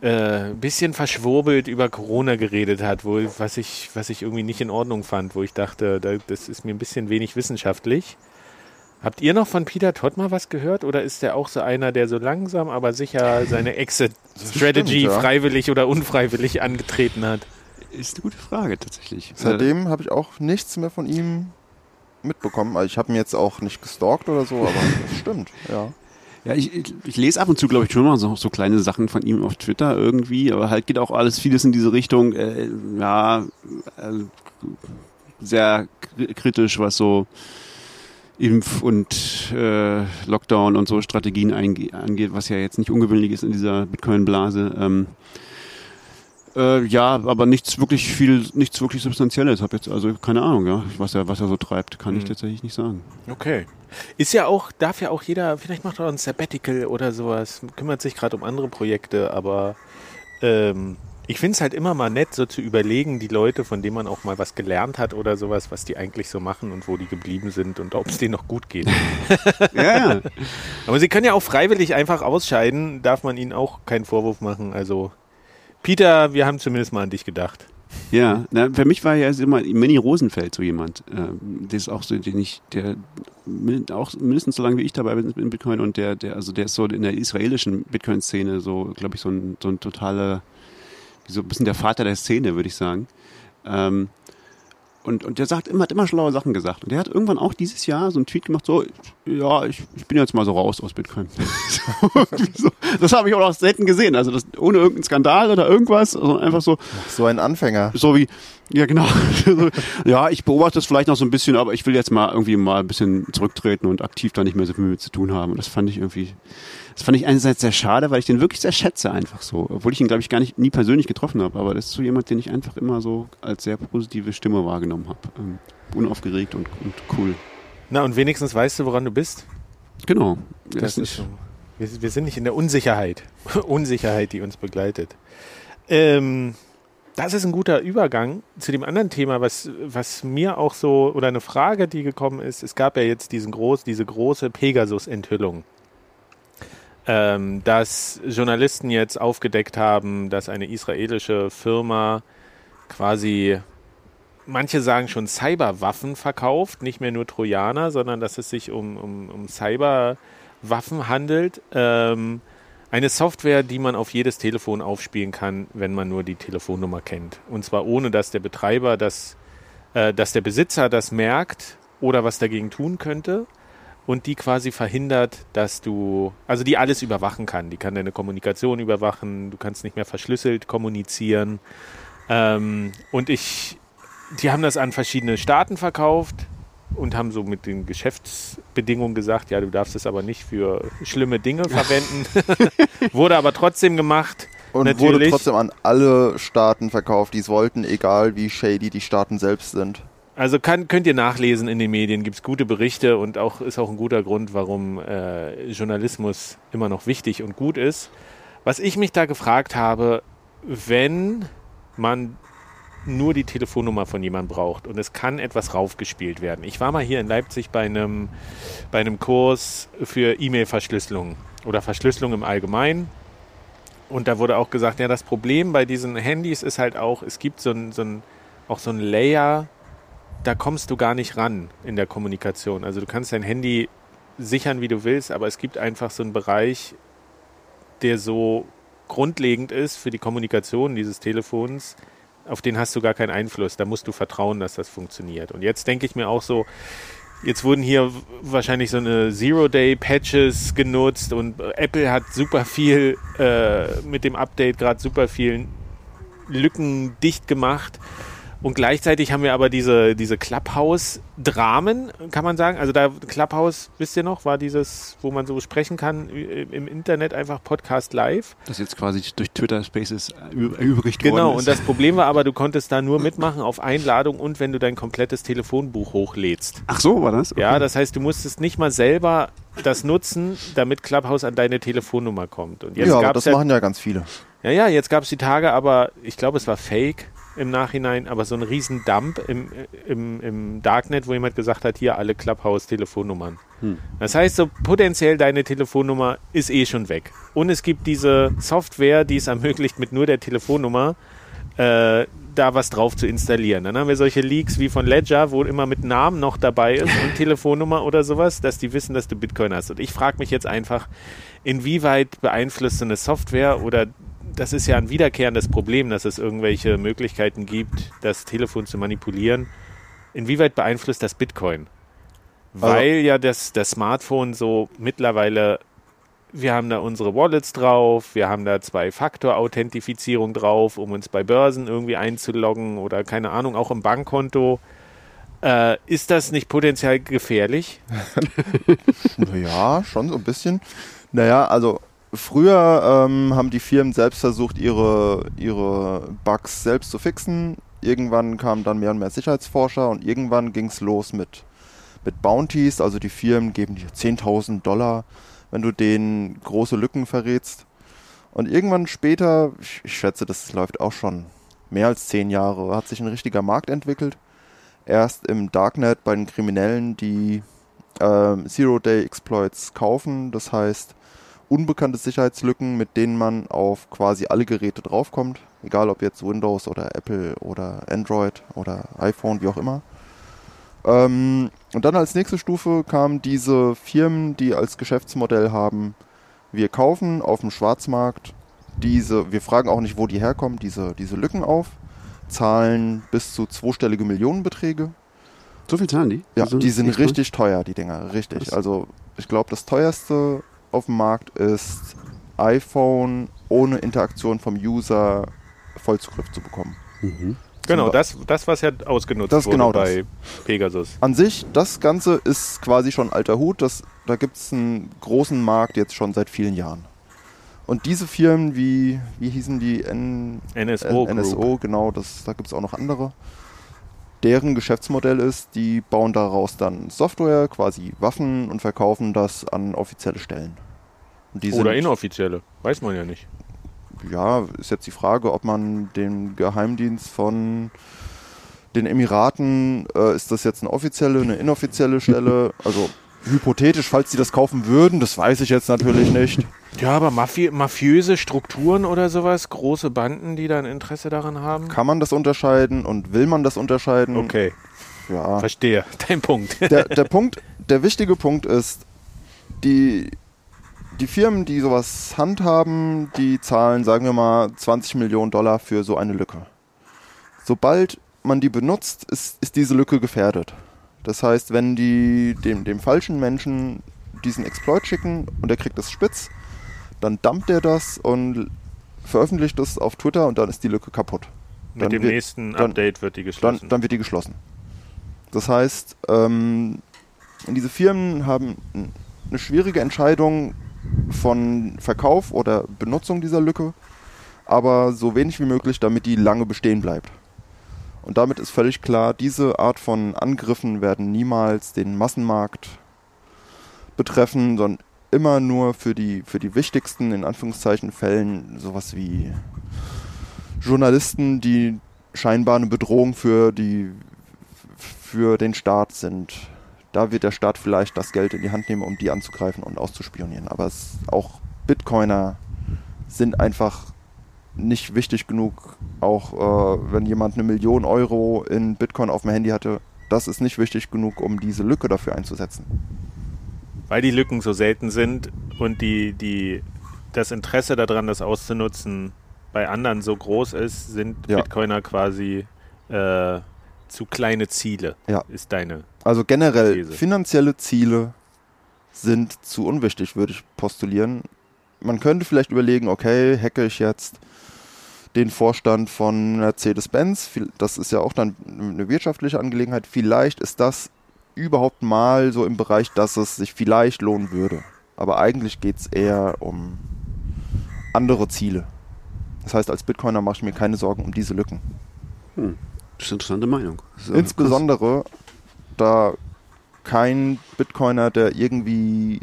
äh, ein bisschen verschwurbelt über Corona geredet hat, wo, was, ich, was ich irgendwie nicht in Ordnung fand, wo ich dachte, da, das ist mir ein bisschen wenig wissenschaftlich. Habt ihr noch von Peter Todd mal was gehört oder ist der auch so einer, der so langsam aber sicher seine Exit-Strategy ja. freiwillig oder unfreiwillig angetreten hat? Ist eine gute Frage tatsächlich. Seitdem habe ich auch nichts mehr von ihm mitbekommen. Also ich habe ihn jetzt auch nicht gestalkt oder so, aber das stimmt, ja. Ja, ich, ich, ich lese ab und zu, glaube ich, schon mal so, so kleine Sachen von ihm auf Twitter irgendwie, aber halt geht auch alles vieles in diese Richtung, äh, ja, äh, sehr kri- kritisch, was so Impf- und äh, Lockdown und so Strategien angeht, was ja jetzt nicht ungewöhnlich ist in dieser Bitcoin-Blase. Ähm, äh, ja, aber nichts wirklich viel, nichts wirklich Substanzielles. Hab jetzt also keine Ahnung, ja, was er, was er so treibt, kann ich tatsächlich nicht sagen. Okay. Ist ja auch, darf ja auch jeder, vielleicht macht er ein Sabbatical oder sowas, kümmert sich gerade um andere Projekte, aber ähm, ich finde es halt immer mal nett, so zu überlegen, die Leute, von denen man auch mal was gelernt hat oder sowas, was die eigentlich so machen und wo die geblieben sind und ob es denen noch gut geht. Ja, ja. Aber sie können ja auch freiwillig einfach ausscheiden, darf man ihnen auch keinen Vorwurf machen. Also, Peter, wir haben zumindest mal an dich gedacht. Ja, na, für mich war ja immer Manny Rosenfeld so jemand. Ähm, der ist auch so, den ich, der auch mindestens so lange wie ich dabei bin in Bitcoin und der, der, also der ist so in der israelischen Bitcoin-Szene so, glaube ich, so ein, so ein totaler, so ein bisschen der Vater der Szene, würde ich sagen. Ähm, und, und der sagt immer, hat immer schlaue Sachen gesagt. Und der hat irgendwann auch dieses Jahr so einen Tweet gemacht, so, ja, ich, ich bin jetzt mal so raus aus Bitcoin. so. Das habe ich auch noch selten gesehen. Also das, ohne irgendeinen Skandal oder irgendwas, sondern einfach so, So ein Anfänger. so wie, ja genau, ja, ich beobachte das vielleicht noch so ein bisschen, aber ich will jetzt mal irgendwie mal ein bisschen zurücktreten und aktiv da nicht mehr so viel mit zu tun haben. Und das fand ich irgendwie, das fand ich einerseits sehr schade, weil ich den wirklich sehr schätze einfach so. Obwohl ich ihn, glaube ich, gar nicht nie persönlich getroffen habe, aber das ist so jemand, den ich einfach immer so als sehr positive Stimme wahrgenommen habe. Ähm, unaufgeregt und, und cool. Na, und wenigstens weißt du, woran du bist? Genau. Das ist so. Wir, wir sind nicht in der Unsicherheit. Unsicherheit, die uns begleitet. Ähm, das ist ein guter Übergang zu dem anderen Thema, was, was mir auch so, oder eine Frage, die gekommen ist. Es gab ja jetzt diesen groß, diese große Pegasus-Enthüllung. Ähm, dass Journalisten jetzt aufgedeckt haben, dass eine israelische Firma quasi, manche sagen schon Cyberwaffen verkauft, nicht mehr nur Trojaner, sondern dass es sich um, um, um Cyberwaffen handelt. Ähm, eine Software, die man auf jedes Telefon aufspielen kann, wenn man nur die Telefonnummer kennt. Und zwar ohne, dass der Betreiber das, äh, dass der Besitzer das merkt oder was dagegen tun könnte. Und die quasi verhindert, dass du, also die alles überwachen kann. Die kann deine Kommunikation überwachen, du kannst nicht mehr verschlüsselt kommunizieren. Ähm, und ich, die haben das an verschiedene Staaten verkauft und haben so mit den Geschäftsbedingungen gesagt, ja, du darfst es aber nicht für schlimme Dinge verwenden. Wurde aber trotzdem gemacht. Und Natürlich. wurde trotzdem an alle Staaten verkauft, die es wollten, egal wie shady die Staaten selbst sind. Also kann, könnt ihr nachlesen in den Medien, gibt es gute Berichte und auch ist auch ein guter Grund, warum äh, Journalismus immer noch wichtig und gut ist. Was ich mich da gefragt habe, wenn man nur die Telefonnummer von jemandem braucht und es kann etwas raufgespielt werden. Ich war mal hier in Leipzig bei einem, bei einem Kurs für E-Mail-Verschlüsselung oder Verschlüsselung im Allgemeinen. Und da wurde auch gesagt, ja, das Problem bei diesen Handys ist halt auch, es gibt so ein, so ein, auch so ein Layer, da kommst du gar nicht ran in der Kommunikation. Also du kannst dein Handy sichern, wie du willst, aber es gibt einfach so einen Bereich, der so grundlegend ist für die Kommunikation dieses Telefons, auf den hast du gar keinen Einfluss. Da musst du vertrauen, dass das funktioniert. Und jetzt denke ich mir auch so, jetzt wurden hier wahrscheinlich so eine Zero-Day-Patches genutzt und Apple hat super viel äh, mit dem Update gerade super viel Lücken dicht gemacht. Und gleichzeitig haben wir aber diese, diese Clubhouse-Dramen, kann man sagen. Also da Clubhouse, wisst ihr noch, war dieses, wo man so sprechen kann im Internet, einfach Podcast live. Das jetzt quasi durch Twitter Spaces übrig Genau, worden ist. und das Problem war aber, du konntest da nur mitmachen auf Einladung und wenn du dein komplettes Telefonbuch hochlädst. Ach so, war das? Okay. Ja, das heißt, du musstest nicht mal selber das nutzen, damit Clubhouse an deine Telefonnummer kommt. Und jetzt ja, aber das machen ja ganz viele. ja, ja, jetzt gab es die Tage, aber ich glaube, es war fake im Nachhinein, aber so ein riesen Dump im, im, im Darknet, wo jemand gesagt hat, hier alle Clubhouse-Telefonnummern. Das heißt, so potenziell deine Telefonnummer ist eh schon weg. Und es gibt diese Software, die es ermöglicht, mit nur der Telefonnummer äh, da was drauf zu installieren. Dann haben wir solche Leaks wie von Ledger, wo immer mit Namen noch dabei ist und Telefonnummer oder sowas, dass die wissen, dass du Bitcoin hast. Und ich frage mich jetzt einfach, inwieweit beeinflusst so eine Software oder das ist ja ein wiederkehrendes Problem, dass es irgendwelche Möglichkeiten gibt, das Telefon zu manipulieren. Inwieweit beeinflusst das Bitcoin? Weil ja das, das Smartphone so mittlerweile, wir haben da unsere Wallets drauf, wir haben da Zwei-Faktor-Authentifizierung drauf, um uns bei Börsen irgendwie einzuloggen oder keine Ahnung, auch im Bankkonto. Äh, ist das nicht potenziell gefährlich? Ja, schon so ein bisschen. Naja, also früher ähm, haben die Firmen selbst versucht, ihre, ihre Bugs selbst zu fixen. Irgendwann kamen dann mehr und mehr Sicherheitsforscher und irgendwann ging es los mit, mit Bounties. Also die Firmen geben dir 10.000 Dollar, wenn du denen große Lücken verrätst. Und irgendwann später, ich, ich schätze, das läuft auch schon mehr als zehn Jahre, hat sich ein richtiger Markt entwickelt. Erst im Darknet bei den Kriminellen, die ähm, Zero-Day-Exploits kaufen. Das heißt, unbekannte Sicherheitslücken, mit denen man auf quasi alle Geräte draufkommt. Egal ob jetzt Windows oder Apple oder Android oder iPhone, wie auch immer. Ähm, und dann als nächste Stufe kamen diese Firmen, die als Geschäftsmodell haben, wir kaufen auf dem Schwarzmarkt diese, wir fragen auch nicht, wo die herkommen, diese, diese Lücken auf, zahlen bis zu zweistellige Millionenbeträge So viel zahlen die? ja, Also, die sind richtig teuer, die Dinger, richtig. Also ich glaube, das teuerste auf dem Markt ist iPhone ohne Interaktion vom User Vollzugriff zu bekommen. Mhm. Genau, das, das was ja ausgenutzt Das wurde genau bei Pegasus. An sich, das Ganze ist quasi schon alter Hut. Das, da gibt es einen großen Markt jetzt schon seit vielen Jahren. Und diese Firmen wie, wie hießen die? N NSO, N Group. NSO genau, das, da gibt es auch noch andere. Deren Geschäftsmodell ist, die bauen daraus dann Software, quasi Waffen und verkaufen das an offizielle Stellen. Oder inoffizielle, weiß man ja nicht. ja, ist jetzt die Frage, ob man den Geheimdienst von den Emiraten, äh, ist das jetzt eine offizielle, eine inoffizielle Stelle? Also hypothetisch, falls die das kaufen würden, das weiß ich jetzt natürlich nicht. Ja, aber Mafi mafiöse Strukturen oder sowas, große Banden, die da ein Interesse daran haben? Kann man das unterscheiden und will man das unterscheiden? Okay, Ja. verstehe. Dein Punkt. Der, der Punkt, der wichtige Punkt ist, die, die Firmen, die sowas handhaben, die zahlen, sagen wir mal, 20 Millionen Dollar für so eine Lücke. Sobald man die benutzt, ist, ist diese Lücke gefährdet. Das heißt, wenn die dem, dem falschen Menschen diesen Exploit schicken und er kriegt das spitz, dann dumpt er das und veröffentlicht das auf Twitter und dann ist die Lücke kaputt. Mit Dann dem wird- nächsten dann- Update wird die dann, geschlossen. dann wird die geschlossen. Das heißt, ähm, diese Firmen haben eine schwierige Entscheidung von Verkauf oder Benutzung dieser Lücke, aber so wenig wie möglich, damit die lange bestehen bleibt. Und damit ist völlig klar, diese Art von Angriffen werden niemals den Massenmarkt betreffen, sondern immer nur für die, für die wichtigsten, in Anführungszeichen, Fällen, sowas wie Journalisten, die scheinbar eine Bedrohung für die für den Staat sind. Da wird der Staat vielleicht das Geld in die Hand nehmen, um die anzugreifen und auszuspionieren. Aber es, auch Bitcoiner sind einfach nicht wichtig genug. Auch äh, wenn jemand eine Million Euro in Bitcoin auf dem Handy hatte, das ist nicht wichtig genug, um diese Lücke dafür einzusetzen. Weil die Lücken so selten sind und die, die, das Interesse daran, das auszunutzen, bei anderen so groß ist, sind Ja. Bitcoiner quasi äh, zu kleine Ziele, Ja. ist deine. Also generell, These. finanzielle Ziele sind zu unwichtig, würde ich postulieren. Man könnte vielleicht überlegen, okay, hacke ich jetzt den Vorstand von Mercedes-Benz, das ist ja auch dann eine wirtschaftliche Angelegenheit, vielleicht ist das überhaupt mal so im Bereich, dass es sich vielleicht lohnen würde. Aber eigentlich geht es eher um andere Ziele. Das heißt, als Bitcoiner mache ich mir keine Sorgen um diese Lücken. Das ist eine interessante Meinung. Insbesondere, da kein Bitcoiner, der irgendwie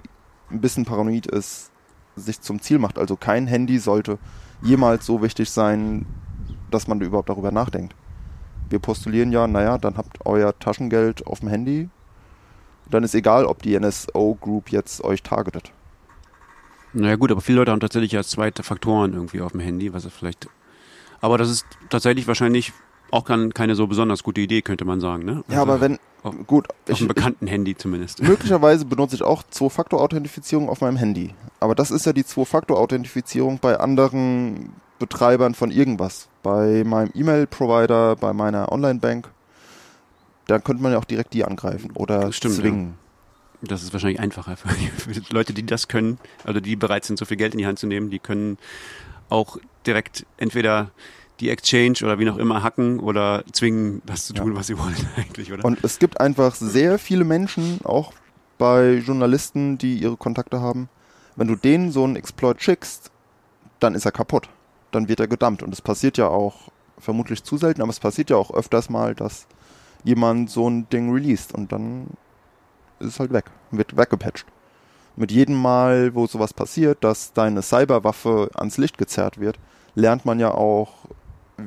ein bisschen paranoid ist, sich zum Ziel macht. Also kein Handy sollte jemals so wichtig sein, dass man überhaupt darüber nachdenkt. Wir postulieren ja, naja, dann habt euer Taschengeld auf dem Handy. Dann ist egal, ob die NSO Group jetzt euch targetet. Naja gut, aber viele Leute haben tatsächlich ja zweite Faktoren irgendwie auf dem Handy, was er vielleicht. Aber das ist tatsächlich wahrscheinlich auch kein, keine so besonders gute Idee, könnte man sagen, ne? Ja, aber wenn, auf, gut, auf ich, einem ich, bekannten Handy zumindest. möglicherweise benutze ich auch Zwei-Faktor-Authentifizierung auf meinem Handy. Aber das ist ja die Zwei-Faktor-Authentifizierung bei anderen Betreibern von irgendwas. Bei meinem E-Mail-Provider, bei meiner Online-Bank. Da könnte man ja auch direkt die angreifen oder Das stimmt, zwingen. Das ist wahrscheinlich einfacher für, Leute, die das können, also die bereit sind, so viel Geld in die Hand zu nehmen, die können auch direkt entweder die Exchange oder wie noch immer hacken oder zwingen, das zu tun, was sie wollen eigentlich, oder? Und es gibt einfach sehr viele Menschen, auch bei Journalisten, die ihre Kontakte haben. Wenn du denen so einen Exploit schickst, dann ist er kaputt. Dann wird er gedumpt. Und es passiert ja auch vermutlich zu selten, aber es passiert ja auch öfters mal, dass jemand so ein Ding released und dann ist es halt weg, wird weggepatcht. Mit jedem Mal, wo sowas passiert, dass deine Cyberwaffe ans Licht gezerrt wird, lernt man ja auch,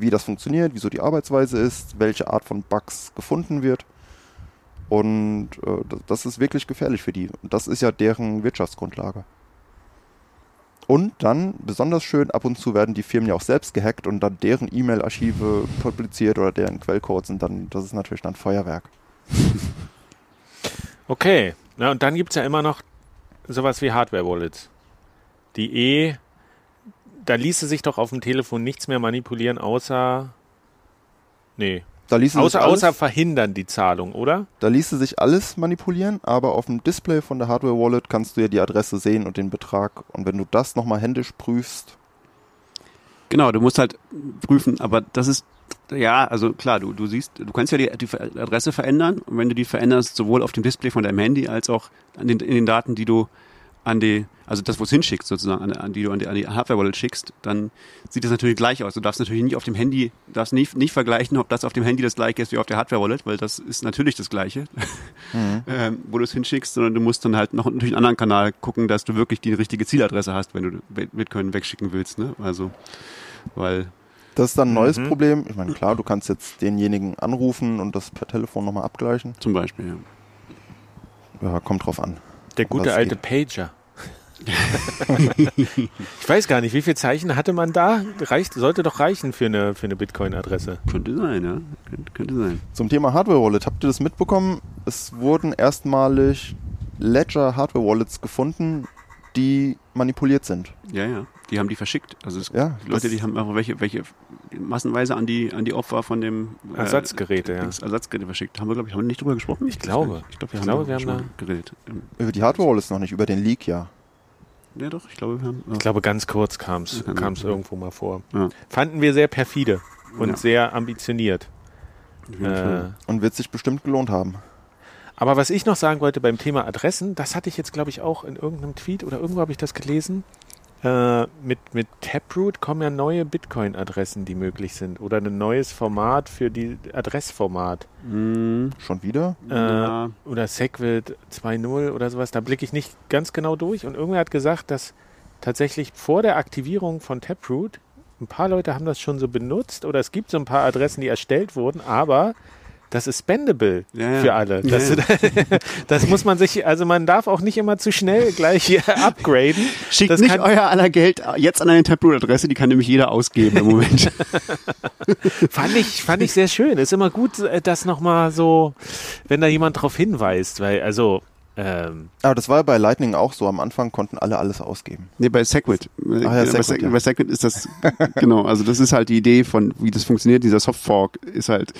wie das funktioniert, wieso die Arbeitsweise ist, welche Art von Bugs gefunden wird. Und äh, das- ist wirklich gefährlich für die. Und das ist ja deren Wirtschaftsgrundlage. Und dann, besonders schön, ab und zu werden die Firmen ja auch selbst gehackt und dann deren E-Mail-Archive publiziert oder deren Quellcodes und dann, das ist natürlich dann Feuerwerk. Okay, na, und dann gibt es ja immer noch sowas wie Hardware-Wallets. Die eh, da ließe sich doch auf dem Telefon nichts mehr manipulieren, außer. Nee. Da ließe, Außer, sich alles, außer verhindern die Zahlung, oder? da ließe sich alles manipulieren, aber auf dem Display von der Hardware-Wallet kannst du ja die Adresse sehen und den Betrag. Und wenn du das nochmal händisch prüfst, Genau, du musst halt prüfen, aber das ist, ja, also klar, du, du siehst, du kannst ja die, die Adresse verändern und wenn du die veränderst, sowohl auf dem Display von deinem Handy als auch an den, in den Daten, die du an die, also das, wo es hinschickst sozusagen, an, an die du an die, an die Hardware-Wallet schickst, dann sieht das natürlich gleich aus. Du darfst natürlich nicht auf dem Handy, darfst nicht, nicht vergleichen, ob das auf dem Handy das gleiche ist wie auf der Hardware-Wallet, weil das ist natürlich das gleiche, ähm, wo du es hinschickst, sondern du musst dann halt noch durch einen anderen Kanal gucken, dass du wirklich die richtige Zieladresse hast, wenn du Bitcoin wegschicken willst, ne? Also, weil das ist dann ein neues Mhm. Problem. Ich meine, klar, du kannst jetzt denjenigen anrufen und das per Telefon nochmal abgleichen. zum Beispiel, ja. Ja, kommt drauf an. Der gute alte geht. Pager. ich weiß gar nicht, wie viele Zeichen hatte man da? Reicht, sollte doch reichen für eine, für eine Bitcoin-Adresse. Könnte sein, ja. Könnte, könnte sein. Zum Thema Hardware Wallet, habt ihr das mitbekommen? Es wurden erstmalig Ledger Hardware Wallets gefunden, die manipuliert sind. Ja, ja. Die haben die verschickt. Also es, Ja, die Leute, die haben einfach welche, welche massenweise an die, an die Opfer von dem äh, Ersatzgeräte, ja. Ersatzgeräte verschickt. Haben wir, glaube ich, haben wir nicht drüber gesprochen? Ich glaube. Ich glaube, wir, Ich haben, glaube, wir haben mal geredet. Ähm, Über die Hardware Wallets noch nicht, über den Leak ja. Ja, doch, ich glaube, wir haben. Ich glaube, ganz kurz kam es Ja, irgendwo mal vor. Ja. Fanden wir sehr perfide und Ja. sehr ambitioniert. Äh, Und wird sich bestimmt gelohnt haben. Aber was ich noch sagen wollte beim Thema Adressen, das hatte ich jetzt, glaube ich, auch in irgendeinem Tweet oder irgendwo habe ich das gelesen. Äh, mit, mit Taproot kommen ja neue Bitcoin-Adressen, die möglich sind. Oder ein neues Format für die Adressformat. Mhm. Schon wieder? Äh, Ja. oder Segwit 2.0 oder sowas, da blicke ich nicht ganz genau durch. Und irgendwer hat gesagt, dass tatsächlich vor der Aktivierung von Taproot ein paar Leute haben das schon so benutzt oder es gibt so ein paar Adressen, die erstellt wurden, aber das ist spendable Ja, ja. für alle. Das, ja. das muss man sich, also man darf auch nicht immer zu schnell gleich hier upgraden. Schickt das nicht kann- euer aller Geld jetzt an eine Taproot-Adresse, die kann nämlich jeder ausgeben im Moment. Fand ich, fand ich sehr schön. Ist immer gut, äh, das nochmal so, wenn da jemand drauf hinweist, weil, also, ähm, Aber das war ja bei Lightning auch so. Am Anfang konnten alle alles ausgeben. nee, bei Segwit. Ah ja, bei, Segwit, Segwit ja. bei Segwit ist das, genau, also das ist halt die Idee von, wie das funktioniert. Dieser Softfork ist halt,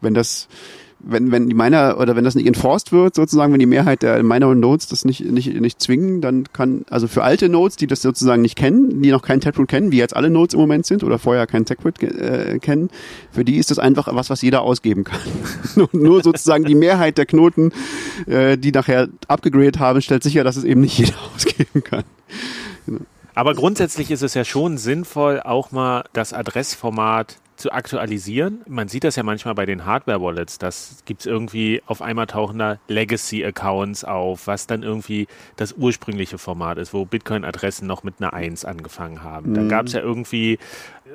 wenn das, wenn, wenn die Miner oder wenn das nicht enforced wird, sozusagen, wenn die Mehrheit der Miner und Nodes das nicht, nicht, nicht zwingen, dann kann, also für alte Nodes, die das sozusagen nicht kennen, die noch keinen Taproot kennen, wie jetzt alle Nodes im Moment sind oder vorher keinen Segwit äh, kennen, für die ist das einfach was, was jeder ausgeben kann. nur, nur sozusagen die Mehrheit der Knoten, äh, die nachher abgegradet haben, stellt sicher, dass es eben nicht jeder ausgeben kann. aber grundsätzlich ist es ja schon sinnvoll, auch mal das Adressformat zu aktualisieren. Man sieht das ja manchmal bei den Hardware-Wallets, das gibt es irgendwie auf einmal tauchen da Legacy-Accounts auf, was dann irgendwie das ursprüngliche Format ist, wo Bitcoin-Adressen noch mit einer 1 angefangen haben. Dann gab es ja irgendwie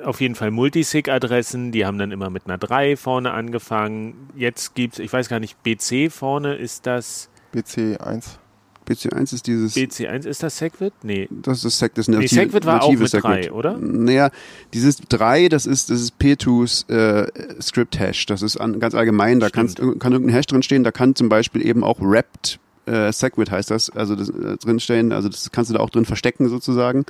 auf jeden Fall Multisig-Adressen, die haben dann immer mit einer 3 vorne angefangen. Jetzt gibt es, ich weiß gar nicht, BC vorne, ist das BC1. BC1 ist dieses. BC1, ist das Segwit? Nee. Das ist Sec, das Nee, native, Segwit war auch mit Segwit. drei, oder? Naja, dieses 3, das ist, das ist P2s äh, Script Hash. Das ist an, ganz allgemein. Da kannst, kann irgendein Hash drin stehen. Da kann zum Beispiel eben auch wrapped äh, Segwit heißt das, also das, äh, drinstehen. Also das kannst du da auch drin verstecken sozusagen.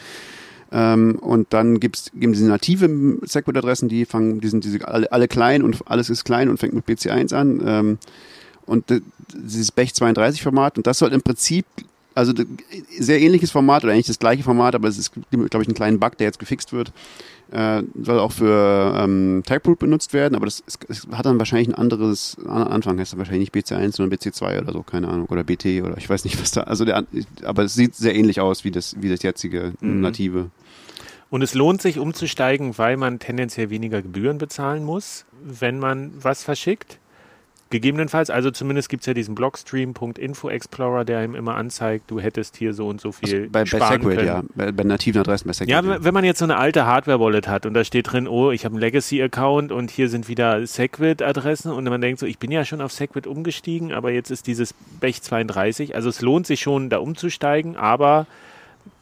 Ähm, und dann gibt's eben diese native Segwit-Adressen, die fangen, die sind diese, alle, alle klein und alles ist klein und fängt mit BC1 an. Ähm, und dieses Bech 32 Format und das soll im Prinzip also sehr ähnliches Format oder eigentlich das gleiche Format, aber es ist glaube ich einen kleinen Bug, der jetzt gefixt wird. Äh, soll auch für ähm, Taproot benutzt werden, aber das es, es hat dann wahrscheinlich ein anderes an- Anfang, heißt dann wahrscheinlich nicht BC1, sondern BC2 oder so, keine Ahnung, oder BT oder ich weiß nicht, was da. Also der, aber es sieht sehr ähnlich aus wie das wie das jetzige Mhm. native. Und es lohnt sich umzusteigen, weil man tendenziell weniger Gebühren bezahlen muss, wenn man was verschickt. Gegebenenfalls, also zumindest gibt es ja diesen Blockstream.info Explorer, der ihm immer anzeigt, du hättest hier so und so viel Bei, bei sparen Segwit, können. ja, bei, bei nativen Adressen bei Segwit. Ja, wenn wenn man jetzt so eine alte Hardware-Wallet hat und da steht drin, oh, ich habe einen Legacy-Account und hier sind wieder Segwit-Adressen und man denkt so, ich bin ja schon auf Segwit umgestiegen, aber jetzt ist dieses Bech 32. Also es lohnt sich schon, da umzusteigen, aber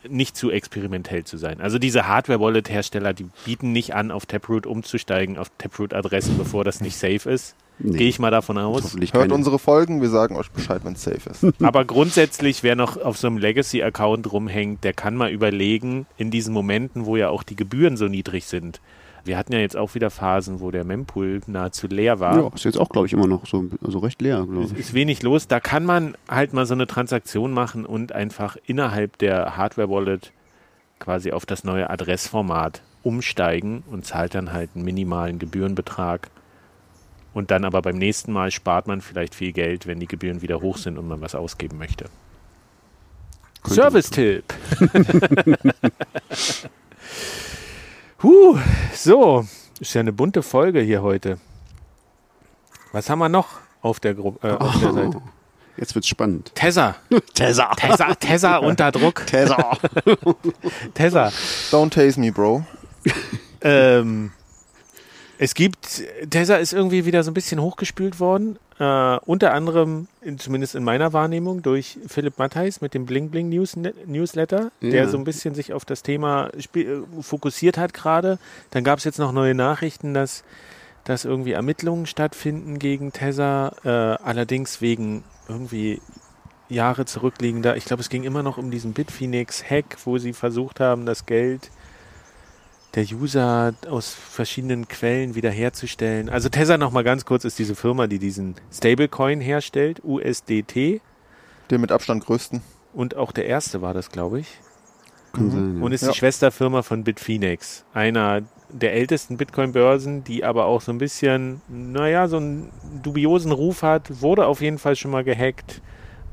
nicht zu experimentell zu sein. Also diese Hardware-Wallet-Hersteller, die bieten nicht an, auf Taproot umzusteigen, auf Taproot-Adressen, bevor das nicht safe ist. Nee. Gehe ich mal davon aus. Hoffentlich Hört keine. unsere Folgen, wir sagen euch Bescheid, wenn es safe ist. Aber grundsätzlich, wer noch auf so einem Legacy-Account rumhängt, der kann mal überlegen, in diesen Momenten, wo ja auch die Gebühren so niedrig sind. Wir hatten ja jetzt auch wieder Phasen, wo der Mempool nahezu leer war. ja, ist jetzt auch, glaube ich, immer noch so also recht leer, glaube Es ich. ist wenig los. Da kann man halt mal so eine Transaktion machen und einfach innerhalb der Hardware-Wallet quasi auf das neue Adressformat umsteigen und zahlt dann halt einen minimalen Gebührenbetrag. Und dann aber beim nächsten Mal spart man vielleicht viel Geld, wenn die Gebühren wieder hoch sind und man was ausgeben möchte. Service-Tipp. huh, so, ist ja eine bunte Folge hier heute. Was haben wir noch auf der, Gru äh, auf der Seite? Jetzt wird's spannend. Tessa. Tessa. Tessa, Tessa unter Druck. Tessa. Tessa. Don't tase me, Bro. Ähm, es gibt, Tessa ist irgendwie wieder so ein bisschen hochgespült worden. Äh, unter anderem, in, zumindest in meiner Wahrnehmung, durch Philipp Mattheis mit dem Bling Bling News, Newsletter, der Ja. so ein bisschen sich auf das Thema äh, fokussiert hat gerade. Dann gab es jetzt noch neue Nachrichten, dass, dass irgendwie Ermittlungen stattfinden gegen Tessa, äh, allerdings wegen irgendwie Jahre zurückliegender. Ich glaube, es ging immer noch um diesen Bitfinex-Hack, wo sie versucht haben, das Geld der User aus verschiedenen Quellen wiederherzustellen. Also Tether noch mal ganz kurz ist diese Firma, die diesen Stablecoin herstellt, USDT Den mit Abstand größten. und auch der erste war das, glaube ich. Ja. Und ist Ja. die Schwesterfirma von Bitfinex, einer der ältesten Bitcoin-Börsen, die aber auch so ein bisschen, naja, so einen dubiosen Ruf hat, wurde auf jeden Fall schon mal gehackt.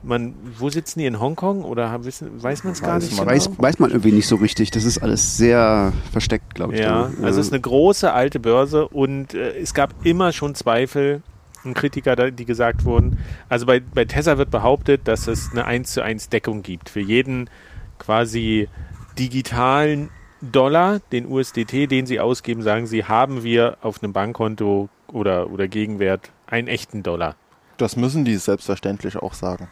Man, wo sitzen die in Hongkong oder wissen, weiß man es gar nicht? man genau? Weiß, weiß man irgendwie nicht so richtig. Das ist alles sehr versteckt, glaube ich. Ja, da. also es ist eine große alte Börse und äh, es gab immer schon Zweifel und Kritiker, da- die gesagt wurden. Also bei, bei Tesla wird behauptet, dass es eine 1 zu 1 Deckung gibt für jeden quasi digitalen Dollar, den USDT, den sie ausgeben, sagen sie, haben wir auf einem Bankkonto oder, oder Gegenwert einen echten Dollar. Das müssen die selbstverständlich auch sagen.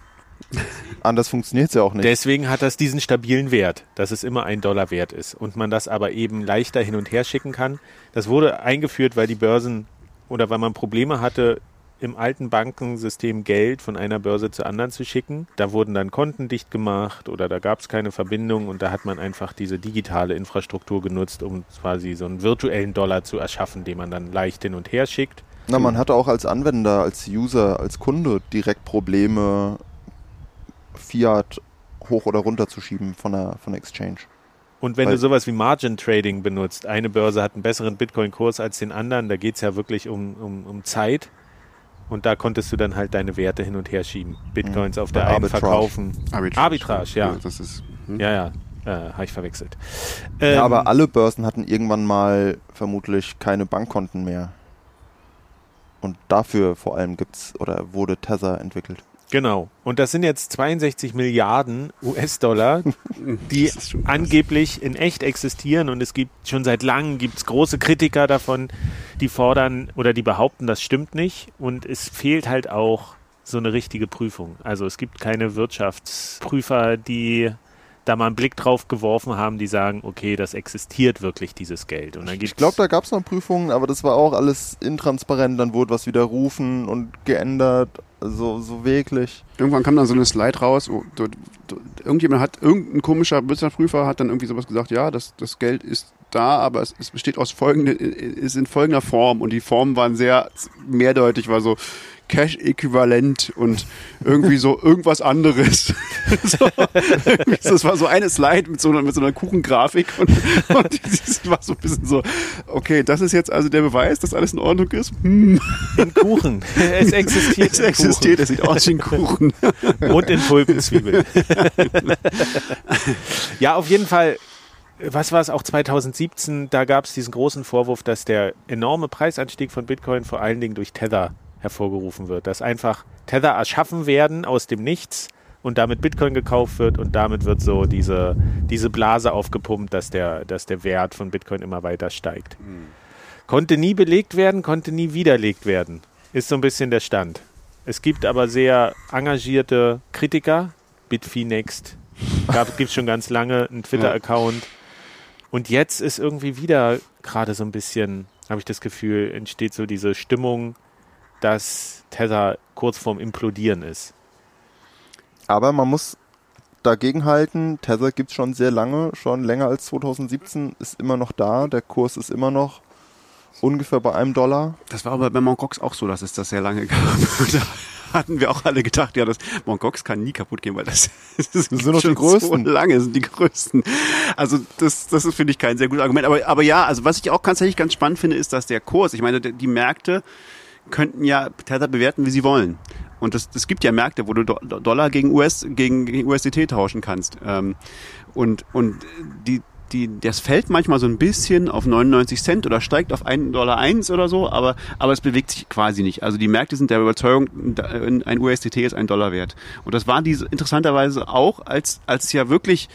Anders funktioniert es ja auch nicht. Deswegen hat das diesen stabilen Wert, dass es immer ein Dollar wert ist und man das aber eben leichter hin und her schicken kann. Das wurde eingeführt, weil die Börsen oder weil man Probleme hatte, im alten Bankensystem Geld von einer Börse zur anderen zu schicken. Da wurden dann Konten dicht gemacht oder da gab es keine Verbindung und da hat man einfach diese digitale Infrastruktur genutzt, um quasi so einen virtuellen Dollar zu erschaffen, den man dann leicht hin und her schickt. Na, man hatte auch als Anwender, als User, als Kunde direkt Probleme, Fiat hoch oder runter zu schieben von der, von der Exchange. Und wenn Weil- du sowas wie Margin Trading benutzt, eine Börse hat einen besseren Bitcoin-Kurs als den anderen, da geht es ja wirklich um, um, um Zeit. Und da konntest du dann halt deine Werte hin und her schieben. Bitcoins auf der einen Arbitrage. verkaufen. Arbitrage. Arbitrage, ja. Das ist, hm? Ja, ja, äh, habe ich verwechselt. Ähm, ja, aber alle Börsen hatten irgendwann mal vermutlich keine Bankkonten mehr. Und dafür vor allem gibt's oder wurde Tether entwickelt. Genau. Und das sind jetzt 62 Milliarden US-Dollar, die angeblich in echt existieren. Und es gibt schon seit langem gibt's große Kritiker davon, die fordern oder die behaupten, das stimmt nicht. Und es fehlt halt auch so eine richtige Prüfung. Also es gibt keine Wirtschaftsprüfer, die da mal einen Blick drauf geworfen haben, die sagen, okay, das existiert wirklich, dieses Geld. Und dann Ich glaube, da gab's noch Prüfungen, aber das war auch alles intransparent. Dann wurde was widerrufen und geändert. Also so wirklich. Irgendwann kam dann so eine Slide raus. Wo, do, do, irgendjemand hat, irgendein komischer Wirtschaftsprüfer hat dann irgendwie sowas gesagt, ja, das, das Geld ist da, aber es, es besteht aus folgende, ist in folgender Form und die Formen waren sehr mehrdeutig, war so Cash-Äquivalent und irgendwie so irgendwas anderes. so, das war so eine Slide mit so einer, mit so einer Kuchengrafik und, und das war so ein bisschen so, okay, das ist jetzt also der Beweis, dass alles in Ordnung ist. Hm, in Kuchen. es existiert. es existiert, es sieht aus wie ein Kuchen. Kuchen. Und in Tulpenzwiebeln. ja, auf jeden Fall. Was war es auch 2017? Da gab es diesen großen Vorwurf, dass der enorme Preisanstieg von Bitcoin vor allen Dingen durch Tether hervorgerufen wird. Dass einfach Tether erschaffen werden aus dem Nichts und damit Bitcoin gekauft wird und damit wird so diese, diese Blase aufgepumpt, dass der, dass der Wert von Bitcoin immer weiter steigt. Konnte nie belegt werden, konnte nie widerlegt werden. Ist so ein bisschen der Stand. Es gibt aber sehr engagierte Kritiker. Bitfinext gibt es schon ganz lange einen Twitter-Account. Und jetzt ist irgendwie wieder gerade so ein bisschen, habe ich das Gefühl, entsteht so diese Stimmung, dass Tether kurz vorm Implodieren ist. Aber man muss dagegen halten, Tether gibt's schon sehr lange, schon länger als 2017, ist immer noch da, der Kurs ist immer noch ungefähr bei einem Dollar. Das war aber bei Mt. Gox auch so, dass es das sehr lange gab. Da hatten wir auch alle gedacht, ja, das Mt. Gox kann nie kaputt gehen, weil das, das, sind doch die schon Größten. So lange sind die größten. Also das, das ist, finde ich, kein sehr gutes Argument. Aber, aber ja, also was ich auch tatsächlich ganz spannend finde, ist, dass der Kurs, ich meine, die Märkte könnten ja Tether bewerten, wie sie wollen. Und es gibt ja Märkte, wo du Do- Do- Dollar gegen US gegen, gegen USDT tauschen kannst. Ähm, und und die die, das fällt manchmal so ein bisschen auf 99 Cent oder steigt auf 1,01 Dollar oder so, aber, aber es bewegt sich quasi nicht. Also die Märkte sind der Überzeugung, ein USDT ist ein Dollar wert. Und das war diese interessanterweise auch, als, als ja wirklich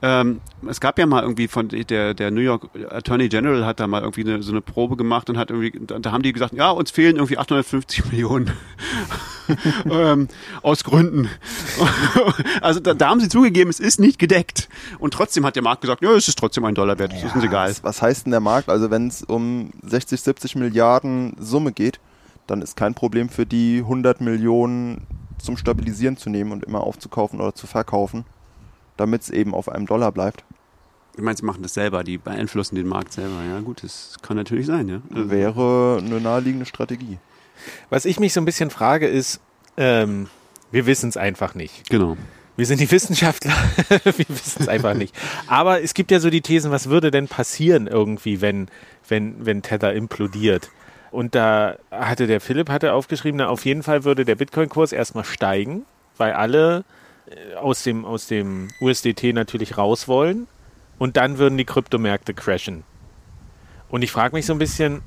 ähm, es gab ja mal irgendwie von der, der New York Attorney General hat da mal irgendwie eine, so eine Probe gemacht und hat irgendwie, da, haben die gesagt, ja, uns fehlen irgendwie 850 Millionen ähm, aus Gründen. also da, da haben sie zugegeben, es ist nicht gedeckt. Und trotzdem hat der Markt gesagt, ja, es ist trotzdem ein Dollar wert, das ist uns egal. Was, was heißt denn der Markt? Also wenn es um 60, 70 Milliarden Summe geht, dann ist kein Problem für die 100 Millionen zum Stabilisieren zu nehmen und immer aufzukaufen oder zu verkaufen, damit es eben auf einem Dollar bleibt. Ich meine, sie machen das selber, die beeinflussen den Markt selber. Ja, gut, das kann natürlich sein, ja. Wäre eine naheliegende Strategie. Was ich mich so ein bisschen frage, ist, ähm, wir wissen es einfach nicht. Genau. Wir sind die Wissenschaftler, wir wissen es einfach nicht. Aber es gibt ja so die Thesen, was würde denn passieren irgendwie, wenn, wenn, wenn Tether implodiert? Und da hatte der Philipp hatte aufgeschrieben, na, auf jeden Fall würde der Bitcoin-Kurs erstmal steigen, weil alle aus dem, aus dem USDT natürlich raus wollen. Und dann würden die Kryptomärkte crashen. Und ich frage mich so ein bisschen,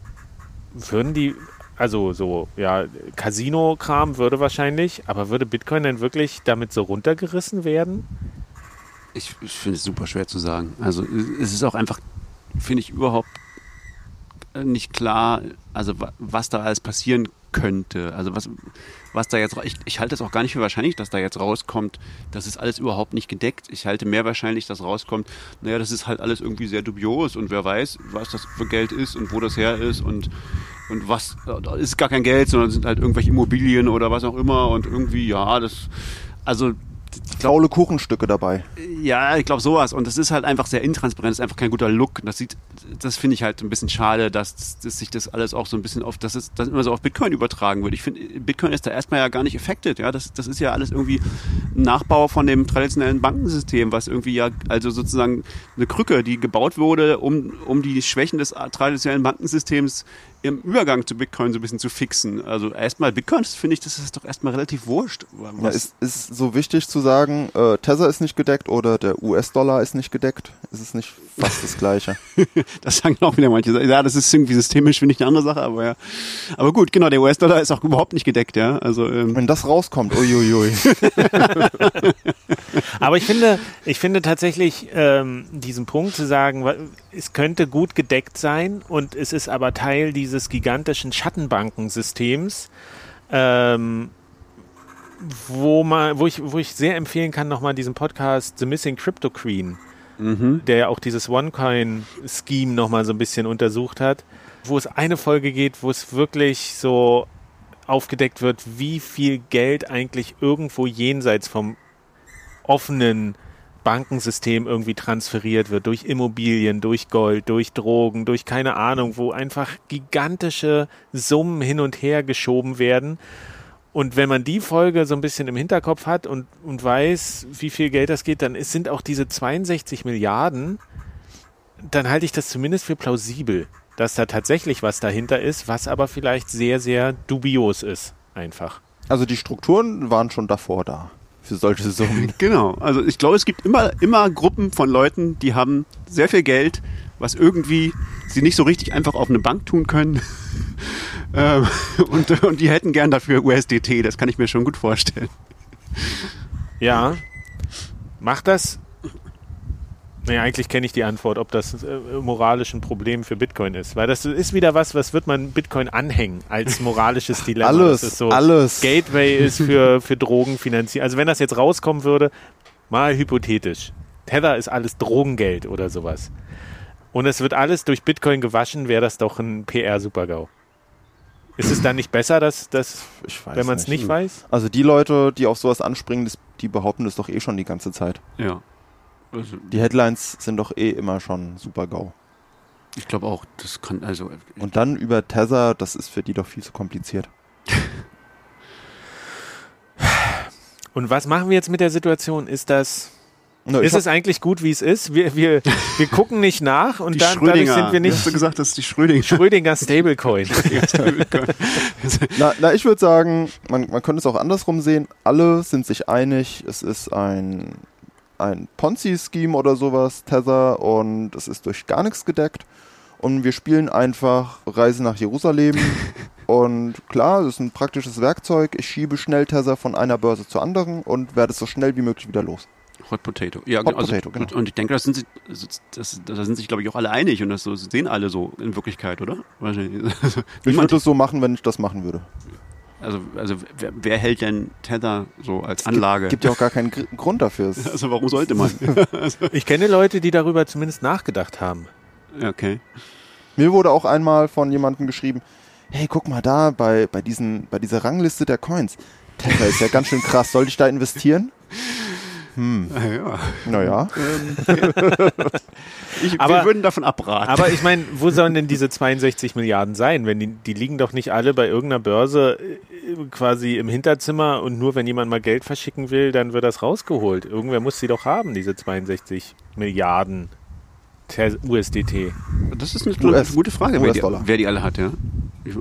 würden die, also so, ja, Casino-Kram würde wahrscheinlich, aber würde Bitcoin denn wirklich damit so runtergerissen werden? Ich, ich finde es super schwer zu sagen. Also es ist auch einfach, finde ich, überhaupt äh, nicht klar, also was da alles passieren könnte. Also was, was da jetzt, ich, ich halte es auch gar nicht für wahrscheinlich, dass da jetzt rauskommt, das ist alles überhaupt nicht gedeckt. Ich halte mehr wahrscheinlich, dass rauskommt, naja, das ist halt alles irgendwie sehr dubios und wer weiß, was das für Geld ist und wo das her ist und, und was, da ist gar kein Geld, sondern sind halt irgendwelche Immobilien oder was auch immer und irgendwie, ja, das, also faule Kuchenstücke dabei. Ja, ich glaube sowas. Und das ist halt einfach sehr intransparent, das ist einfach kein guter Look. Das sieht, das finde ich halt ein bisschen schade, dass, dass sich das alles auch so ein bisschen auf, dass es das immer so auf Bitcoin übertragen wird. Ich finde, Bitcoin ist da erstmal ja gar nicht affected. Ja, das, das ist ja alles irgendwie ein Nachbau von dem traditionellen Bankensystem, was irgendwie ja, also sozusagen eine Krücke, die gebaut wurde, um, um die Schwächen des traditionellen Bankensystems im Übergang zu Bitcoin so ein bisschen zu fixen. Also erstmal Bitcoin, finde ich, das ist doch erstmal relativ wurscht. Ja, ist, ist so wichtig zu sagen, äh, Tether ist nicht gedeckt oder der US-Dollar ist nicht gedeckt? Ist es nicht fast das Gleiche? das sagen auch wieder manche. Ja, das ist irgendwie systemisch, finde ich eine andere Sache, aber ja. Aber gut, genau, der US-Dollar ist auch überhaupt nicht gedeckt, ja. Also, ähm. Wenn das rauskommt, uiuiui. aber ich finde, ich finde tatsächlich ähm, diesen Punkt zu sagen, es könnte gut gedeckt sein und es ist aber Teil dieses gigantischen Schattenbankensystems, ähm, wo, man, wo, ich, wo ich sehr empfehlen kann, nochmal diesen Podcast The Missing Crypto Queen, mhm. der ja auch dieses OneCoin-Scheme nochmal so ein bisschen untersucht hat, wo es eine Folge geht, wo es wirklich so aufgedeckt wird, wie viel Geld eigentlich irgendwo jenseits vom offenen Bankensystem irgendwie transferiert wird, durch Immobilien, durch Gold, durch Drogen, durch keine Ahnung, wo einfach gigantische Summen hin und her geschoben werden. Und wenn man die Folge so ein bisschen im Hinterkopf hat und, und weiß, wie viel Geld das geht, dann ist, sind auch diese 62 Milliarden, dann halte ich das zumindest für plausibel, dass da tatsächlich was dahinter ist, was aber vielleicht sehr, sehr dubios ist, einfach. Also die Strukturen waren schon davor da für solche Summen. Genau. Also ich glaube, es gibt immer, immer Gruppen von Leuten, die haben sehr viel Geld, was irgendwie sie nicht so richtig einfach auf eine Bank tun können. Ähm, und, und die hätten gern dafür USDT, das kann ich mir schon gut vorstellen. Ja. Macht das naja, eigentlich kenne ich die Antwort, ob das äh, moralisch ein Problem für Bitcoin ist. Weil das ist wieder was, was wird man Bitcoin anhängen als moralisches Dilemma. alles, das so alles. Gateway ist für, für Drogenfinanzierung. Also wenn das jetzt rauskommen würde, mal hypothetisch. Tether ist alles Drogengeld oder sowas. Und es wird alles durch Bitcoin gewaschen, wäre das doch ein PR-Supergau. Ist es dann nicht besser, dass, dass wenn man es nicht. nicht weiß? Also die Leute, die auf sowas anspringen, die behaupten das doch eh schon die ganze Zeit. Ja. Also, die Headlines sind doch eh immer schon super GAU. Ich glaube auch, das kann also. Und dann über Tether, das ist für die doch viel zu kompliziert. Und was machen wir jetzt mit der Situation? Ist das. No, ist es eigentlich gut, wie es ist? Wir, wir, wir gucken nicht nach und dann, dadurch sind wir nicht. Hast du gesagt, das ist die Schrödinger. Schrödinger Stablecoin. na, na, ich würde sagen, man, man könnte es auch andersrum sehen. Alle sind sich einig, es ist ein ein Ponzi-Scheme oder sowas, Tether, und es ist durch gar nichts gedeckt. Und wir spielen einfach Reise nach Jerusalem. und klar, das ist ein praktisches Werkzeug. Ich schiebe schnell Tether von einer Börse zur anderen und werde es so schnell wie möglich wieder los. Hot Potato. Ja, Hot also, Potato, genau. Und ich denke, da sind, das, das sind sich, glaube ich, auch alle einig und das so, sehen alle so in Wirklichkeit, oder? ich würde es so machen, wenn ich das machen würde. Also, also wer, wer, hält denn Tether so als Anlage? Es gibt, gibt ja auch gar keinen Grund dafür. Also warum sollte man? also. Ich kenne Leute, die darüber zumindest nachgedacht haben. Okay. Mir wurde auch einmal von jemandem geschrieben, hey, guck mal da bei, bei, diesen, bei dieser Rangliste der Coins. Tether ist ja ganz schön krass. Soll ich da investieren? Hm. Ja. Naja. Ähm, ich, aber, wir würden davon abraten. Aber ich meine, wo sollen denn diese 62 Milliarden sein? Wenn die, die liegen doch nicht alle bei irgendeiner Börse äh, quasi im Hinterzimmer und nur wenn jemand mal Geld verschicken will, dann wird das rausgeholt. Irgendwer muss sie doch haben, diese 62 Milliarden USDT. Das ist eine US, gute Frage, wer die, wer die, alle hat, ja. Ich,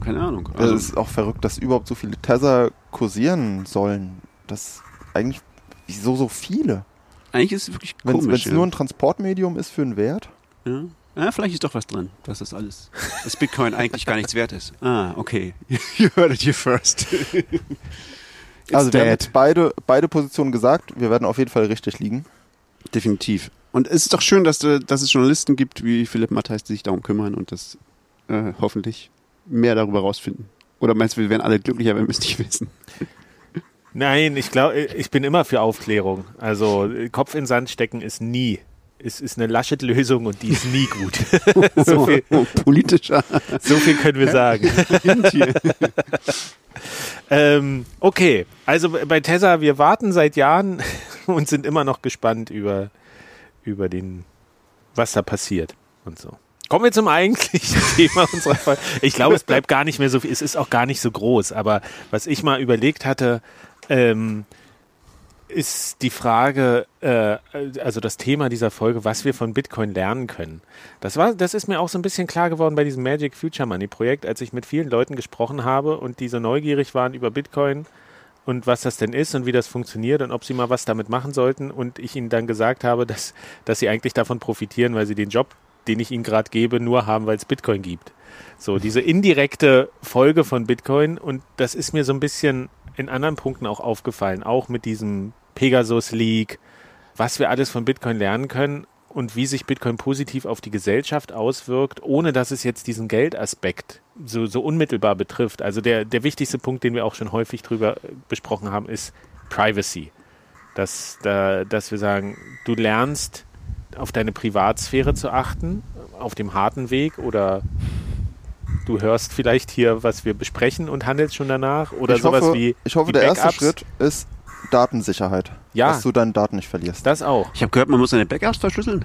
keine Ahnung. Also, das ist auch verrückt, dass überhaupt so viele Tether kursieren sollen. Das eigentlich Wieso so viele? Eigentlich ist es wirklich komisch. Wenn es ja. nur ein Transportmedium ist für einen Wert? Ja. ja. vielleicht ist doch was dran, dass das alles, dass Bitcoin eigentlich gar nichts wert ist. Ah, okay. you heard it here first. also wir haben jetzt beide, beide Positionen gesagt, wir werden auf jeden Fall richtig liegen. Definitiv. Und es ist doch schön, dass, du, dass es Journalisten gibt wie Philipp Matthijs, die sich darum kümmern und das äh, hoffentlich mehr darüber rausfinden. Oder meinst du, wir wären alle glücklicher, wenn wir es nicht wissen? Nein, ich glaube, ich bin immer für Aufklärung. Also Kopf in Sand stecken ist nie. Es ist eine Laschet-Lösung und die ist nie gut. so, viel, Politischer. so viel können wir sagen. ähm, okay, also bei Tessa, wir warten seit Jahren und sind immer noch gespannt über, über den, was da passiert und so. Kommen wir zum eigentlichen Thema unserer Folge. Ich glaube, es bleibt gar nicht mehr so viel, es ist auch gar nicht so groß, aber was ich mal überlegt hatte, ähm, ist die Frage, äh, also das Thema dieser Folge, was wir von Bitcoin lernen können. Das war, das ist mir auch so ein bisschen klar geworden bei diesem Magic Future Money Projekt, als ich mit vielen Leuten gesprochen habe und die so neugierig waren über Bitcoin und was das denn ist und wie das funktioniert und ob sie mal was damit machen sollten und ich ihnen dann gesagt habe, dass, dass sie eigentlich davon profitieren, weil sie den Job, den ich ihnen gerade gebe, nur haben, weil es Bitcoin gibt. So, diese indirekte Folge von Bitcoin und das ist mir so ein bisschen in anderen Punkten auch aufgefallen, auch mit diesem Pegasus League, was wir alles von Bitcoin lernen können und wie sich Bitcoin positiv auf die Gesellschaft auswirkt, ohne dass es jetzt diesen Geldaspekt so, so unmittelbar betrifft. Also der, der wichtigste Punkt, den wir auch schon häufig drüber besprochen haben, ist Privacy. Dass, da, dass wir sagen, du lernst auf deine Privatsphäre zu achten, auf dem harten Weg oder du hörst vielleicht hier, was wir besprechen und handelst schon danach oder ich sowas hoffe, wie Ich hoffe, der erste. Schritt ist Datensicherheit. Ja. Dass du deine Daten nicht verlierst. Das auch. Ich habe gehört, man muss seine Backups verschlüsseln.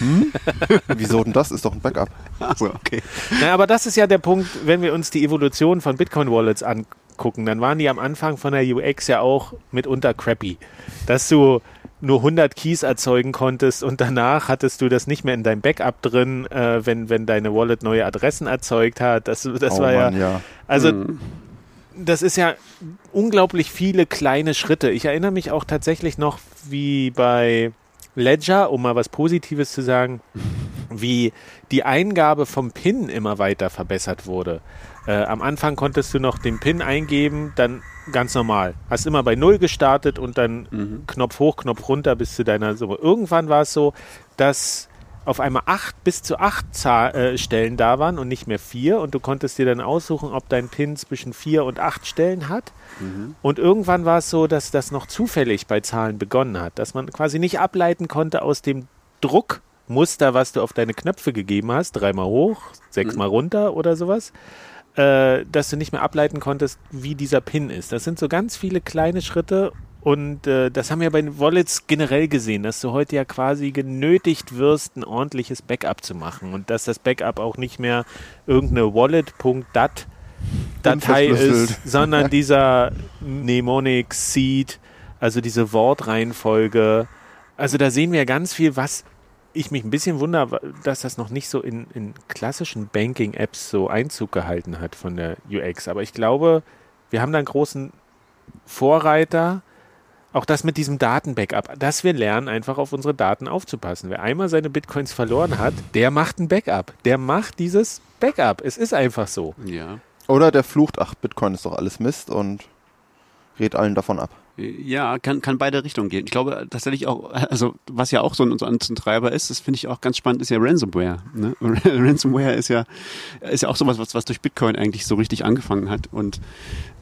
Wieso denn das? Ist doch ein Backup. Achso, okay. Na, aber das ist ja der Punkt, wenn wir uns die Evolution von Bitcoin-Wallets angucken, dann waren die am Anfang von der UX ja auch mitunter crappy. Dass du nur 100 Keys erzeugen konntest und danach hattest du das nicht mehr in deinem Backup drin, äh, wenn, wenn deine Wallet neue Adressen erzeugt hat. Das, das oh war Mann, ja, ja. also Mhm. das ist ja unglaublich viele kleine Schritte. Ich erinnere mich auch tatsächlich noch, wie bei Ledger, um mal was Positives zu sagen, wie die Eingabe vom PIN immer weiter verbessert wurde. Äh, am Anfang konntest du noch den PIN eingeben, dann ganz normal. Hast immer bei Null gestartet und dann Mhm. Knopf hoch, Knopf runter bis zu deiner Summe. Irgendwann war es so, dass auf einmal acht bis zu acht Zahl, äh, Stellen da waren und nicht mehr vier und du konntest dir dann aussuchen, ob dein PIN zwischen vier und acht Stellen hat. Und irgendwann war es so, dass das noch zufällig bei Zahlen begonnen hat, dass man quasi nicht ableiten konnte aus dem Druckmuster, was du auf deine Knöpfe gegeben hast, dreimal hoch, sechsmal runter oder sowas, äh, dass du nicht mehr ableiten konntest, wie dieser Pin ist. Das sind so ganz viele kleine Schritte und äh, das haben wir bei den Wallets generell gesehen, dass du heute ja quasi genötigt wirst, ein ordentliches Backup zu machen und dass das Backup auch nicht mehr irgendeine Wallet.dat Datei ist, sondern dieser Mnemonic Seed, also diese Wortreihenfolge. Also da sehen wir ganz viel, was ich mich ein bisschen wundere, dass das noch nicht so in, in klassischen Banking-Apps so Einzug gehalten hat von der UX. Aber ich glaube, wir haben da einen großen Vorreiter. Auch das mit diesem Datenbackup, dass wir lernen, einfach auf unsere Daten aufzupassen. Wer einmal seine Bitcoins verloren hat, der macht ein Backup. Der macht dieses Backup. Es ist einfach so. Ja. Oder der flucht, ach, Bitcoin ist doch alles Mist und rät allen davon ab. Ja, kann, kann beide Richtungen gehen. Ich glaube tatsächlich auch, also was ja auch so ein, so ein Treiber ist, das finde ich auch ganz spannend, ist ja Ransomware. Ne? Ransomware ist ja, ist ja auch sowas, was, was durch Bitcoin eigentlich so richtig angefangen hat und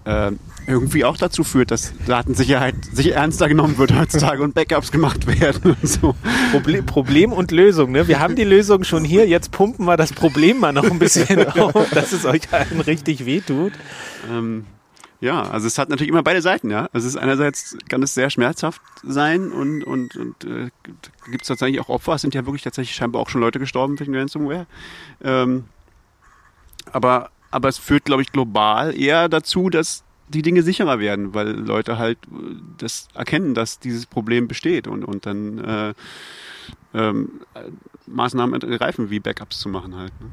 äh, irgendwie auch dazu führt, dass Datensicherheit sich ernster genommen wird heutzutage und Backups gemacht werden und so. Proble Problem und Lösung. Ne? Wir haben die Lösung schon hier. Jetzt pumpen wir das Problem mal noch ein bisschen auf, dass es euch allen richtig wehtut. Ähm, ja, also es hat natürlich immer beide Seiten, ja. Also es ist einerseits kann es sehr schmerzhaft sein und, und, und äh, gibt es tatsächlich auch Opfer. Es sind ja wirklich tatsächlich scheinbar auch schon Leute gestorben wegen Ransomware. Ähm, aber, aber es führt, glaube ich, global eher dazu, dass die Dinge sicherer werden, weil Leute halt äh, das erkennen, dass dieses Problem besteht und, und dann äh, ähm, äh, Maßnahmen ergreifen, wie Backups zu machen halt. Ne?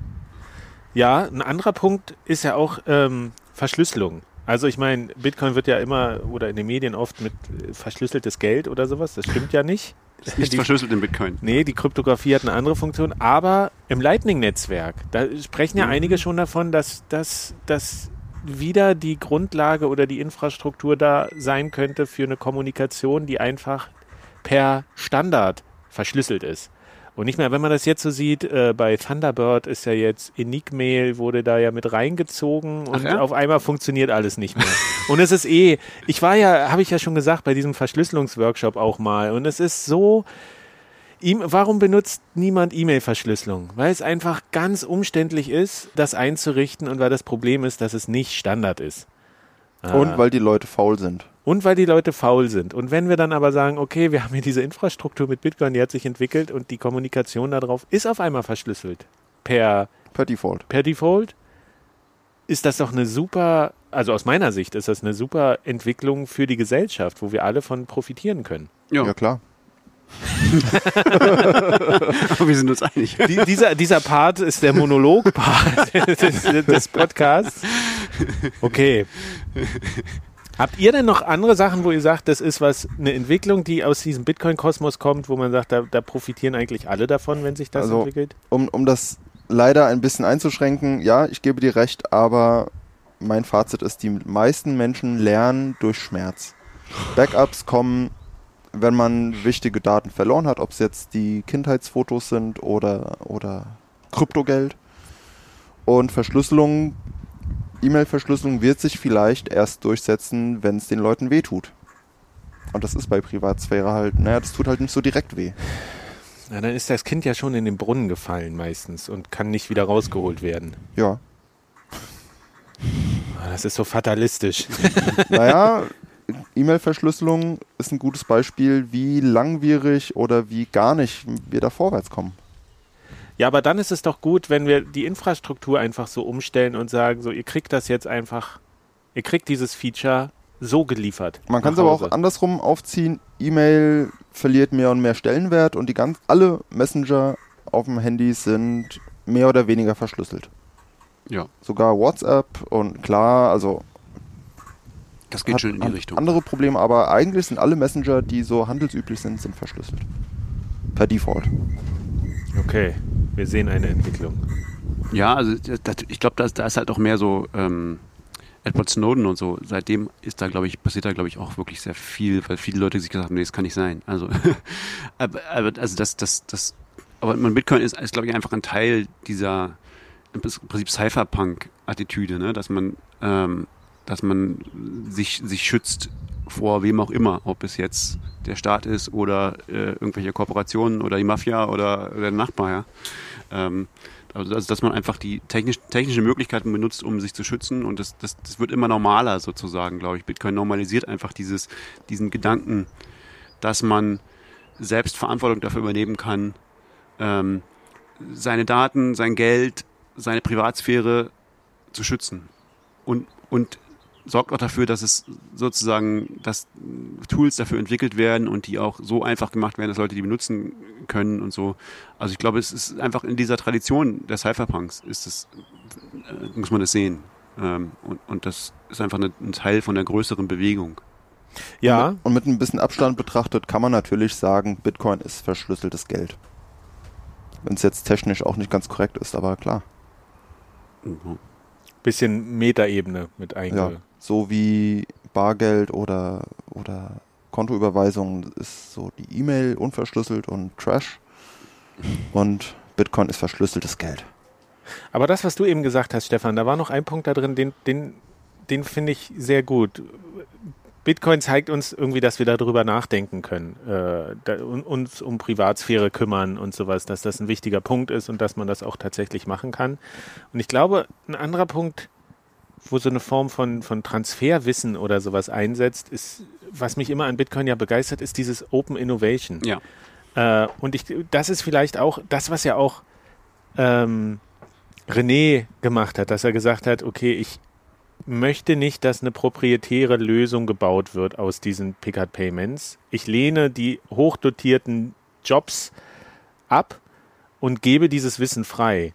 Ja, ein anderer Punkt ist ja auch ähm, Verschlüsselung. Also ich meine, Bitcoin wird ja immer oder in den Medien oft mit äh, verschlüsseltes Geld oder sowas. Das stimmt ja nicht. Nicht Die- verschlüsselt in Bitcoin. Nee, die Kryptographie hat eine andere Funktion, aber im Lightning-Netzwerk, da sprechen ja Mhm. einige schon davon, dass, dass, dass wieder die Grundlage oder die Infrastruktur da sein könnte für eine Kommunikation, die einfach per Standard verschlüsselt ist. Und nicht mehr, wenn man das jetzt so sieht, äh, bei Thunderbird ist ja jetzt Enigmail wurde da ja mit reingezogen und ja? auf einmal funktioniert alles nicht mehr. und es ist eh, ich war ja, habe ich ja schon gesagt, bei diesem Verschlüsselungsworkshop auch mal und es ist so, ihm, warum benutzt niemand E-Mail-Verschlüsselung? Weil es einfach ganz umständlich ist, das einzurichten und weil das Problem ist, dass es nicht Standard ist. Und weil die Leute faul sind. Und weil die Leute faul sind. Und wenn wir dann aber sagen, okay, wir haben hier diese Infrastruktur mit Bitcoin, die hat sich entwickelt und die Kommunikation darauf ist auf einmal verschlüsselt. Per, Per Default. per Default, ist das doch eine super, also aus meiner Sicht ist das eine super Entwicklung für die Gesellschaft, wo wir alle von profitieren können. Ja, Ja, klar. wir sind uns einig. Die, dieser, dieser Part ist der Monolog-Part des, des Podcasts. Okay. Habt ihr denn noch andere Sachen, wo ihr sagt, das ist was, eine Entwicklung, die aus diesem Bitcoin-Kosmos kommt, wo man sagt, da, da profitieren eigentlich alle davon, wenn sich das Also- entwickelt? Um, um das leider ein bisschen einzuschränken, ja, ich gebe dir recht, aber mein Fazit ist, die meisten Menschen lernen durch Schmerz. Backups kommen, wenn man wichtige Daten verloren hat, ob es jetzt die Kindheitsfotos sind oder, oder Kryptogeld. Und Verschlüsselung, E-Mail-Verschlüsselung wird sich vielleicht erst durchsetzen, wenn es den Leuten wehtut. Und das ist bei Privatsphäre halt, naja, das tut halt nicht so direkt weh. Na, dann ist das Kind ja schon in den Brunnen gefallen meistens und kann nicht wieder rausgeholt werden. Ja. Ah, Das ist so fatalistisch. Naja, E-Mail-Verschlüsselung ist ein gutes Beispiel, wie langwierig oder wie gar nicht wir da vorwärts kommen. Ja, aber dann ist es doch gut, wenn wir die Infrastruktur einfach so umstellen und sagen, so, ihr kriegt das jetzt einfach, ihr kriegt dieses Feature so geliefert. Man kann es aber auch andersrum aufziehen. E-Mail verliert mehr und mehr Stellenwert und die ganz alle Messenger auf dem Handy sind mehr oder weniger verschlüsselt. Ja, Sogar WhatsApp und klar, also das geht hat schon in die Richtung. andere Probleme, aber eigentlich sind alle Messenger, die so handelsüblich sind, sind verschlüsselt. Per Default. Okay, wir sehen eine Entwicklung. Ja, also das, ich glaube, da, ist- halt auch mehr so ähm, Edward Snowden und so. Seitdem ist da, glaube ich, passiert da, glaube ich, auch wirklich sehr viel, weil viele Leute sich gesagt haben, nee, das kann nicht sein. Also, aber, aber also das, das, das, aber Bitcoin ist, ist glaube ich, einfach ein Teil dieser im Prinzip Cypherpunk-Attitüde, ne? dass man, ähm, dass man sich, sich schützt vor wem auch immer, ob es jetzt der Staat ist oder äh, irgendwelche Kooperationen oder die Mafia oder, der Nachbar, ja. Ähm, also, also dass man einfach die technisch, technische Möglichkeiten benutzt, um sich zu schützen und das, das, das wird immer normaler sozusagen, glaube ich. Bitcoin normalisiert einfach dieses, diesen Gedanken, dass man selbst Verantwortung dafür übernehmen kann, ähm, seine Daten, sein Geld, seine Privatsphäre zu schützen. Und, und sorgt auch dafür, dass es sozusagen, dass Tools dafür entwickelt werden und die auch so einfach gemacht werden, dass Leute die benutzen können und so. Also ich glaube, es ist einfach in dieser Tradition der Cypherpunks ist es, äh, muss man das sehen. Ähm, und, und das ist einfach eine, ein Teil von der größeren Bewegung. Ja, Und mit ein bisschen Abstand betrachtet kann man natürlich sagen, Bitcoin ist verschlüsseltes Geld. Wenn es jetzt technisch auch nicht ganz korrekt ist, aber klar. Mhm. bisschen Metaebene mit Ja, einge. So wie Bargeld oder, oder Kontoüberweisung ist so die E-Mail unverschlüsselt und Trash. Und Bitcoin ist verschlüsseltes Geld. Aber das, was du eben gesagt hast, Stefan, da war noch ein Punkt da drin, den, den, den finde ich sehr gut. Bitcoin zeigt uns irgendwie, dass wir darüber nachdenken können, äh, da, un, uns um Privatsphäre kümmern und sowas, dass das ein wichtiger Punkt ist und dass man das auch tatsächlich machen kann. Und ich glaube, ein anderer Punkt, wo so eine Form von, von Transferwissen oder sowas einsetzt, ist, was mich immer an Bitcoin ja begeistert, ist dieses Open Innovation. Ja. Äh, und ich, das ist vielleicht auch das, was ja auch ähm, René gemacht hat, dass er gesagt hat, okay, ich möchte nicht, dass eine proprietäre Lösung gebaut wird aus diesen Picket Payments. Ich lehne die hochdotierten Jobs ab und gebe dieses Wissen frei,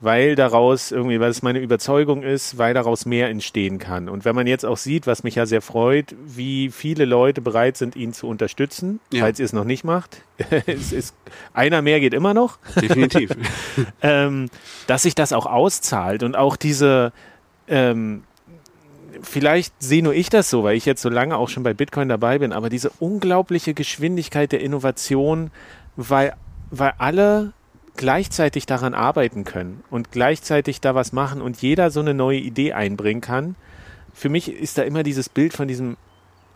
weil daraus irgendwie, weil es meine Überzeugung ist, weil daraus mehr entstehen kann. Und wenn man jetzt auch sieht, was mich ja sehr freut, wie viele Leute bereit sind, ihn zu unterstützen, Ja. falls ihr es noch nicht macht, es ist, einer mehr geht immer noch Definitiv. ähm, dass sich das auch auszahlt und auch diese, ähm, vielleicht sehe nur ich das so, weil ich jetzt so lange auch schon bei Bitcoin dabei bin, aber diese unglaubliche Geschwindigkeit der Innovation, weil, weil alle gleichzeitig daran arbeiten können und gleichzeitig da was machen und jeder so eine neue Idee einbringen kann. Für mich ist da immer dieses Bild von diesem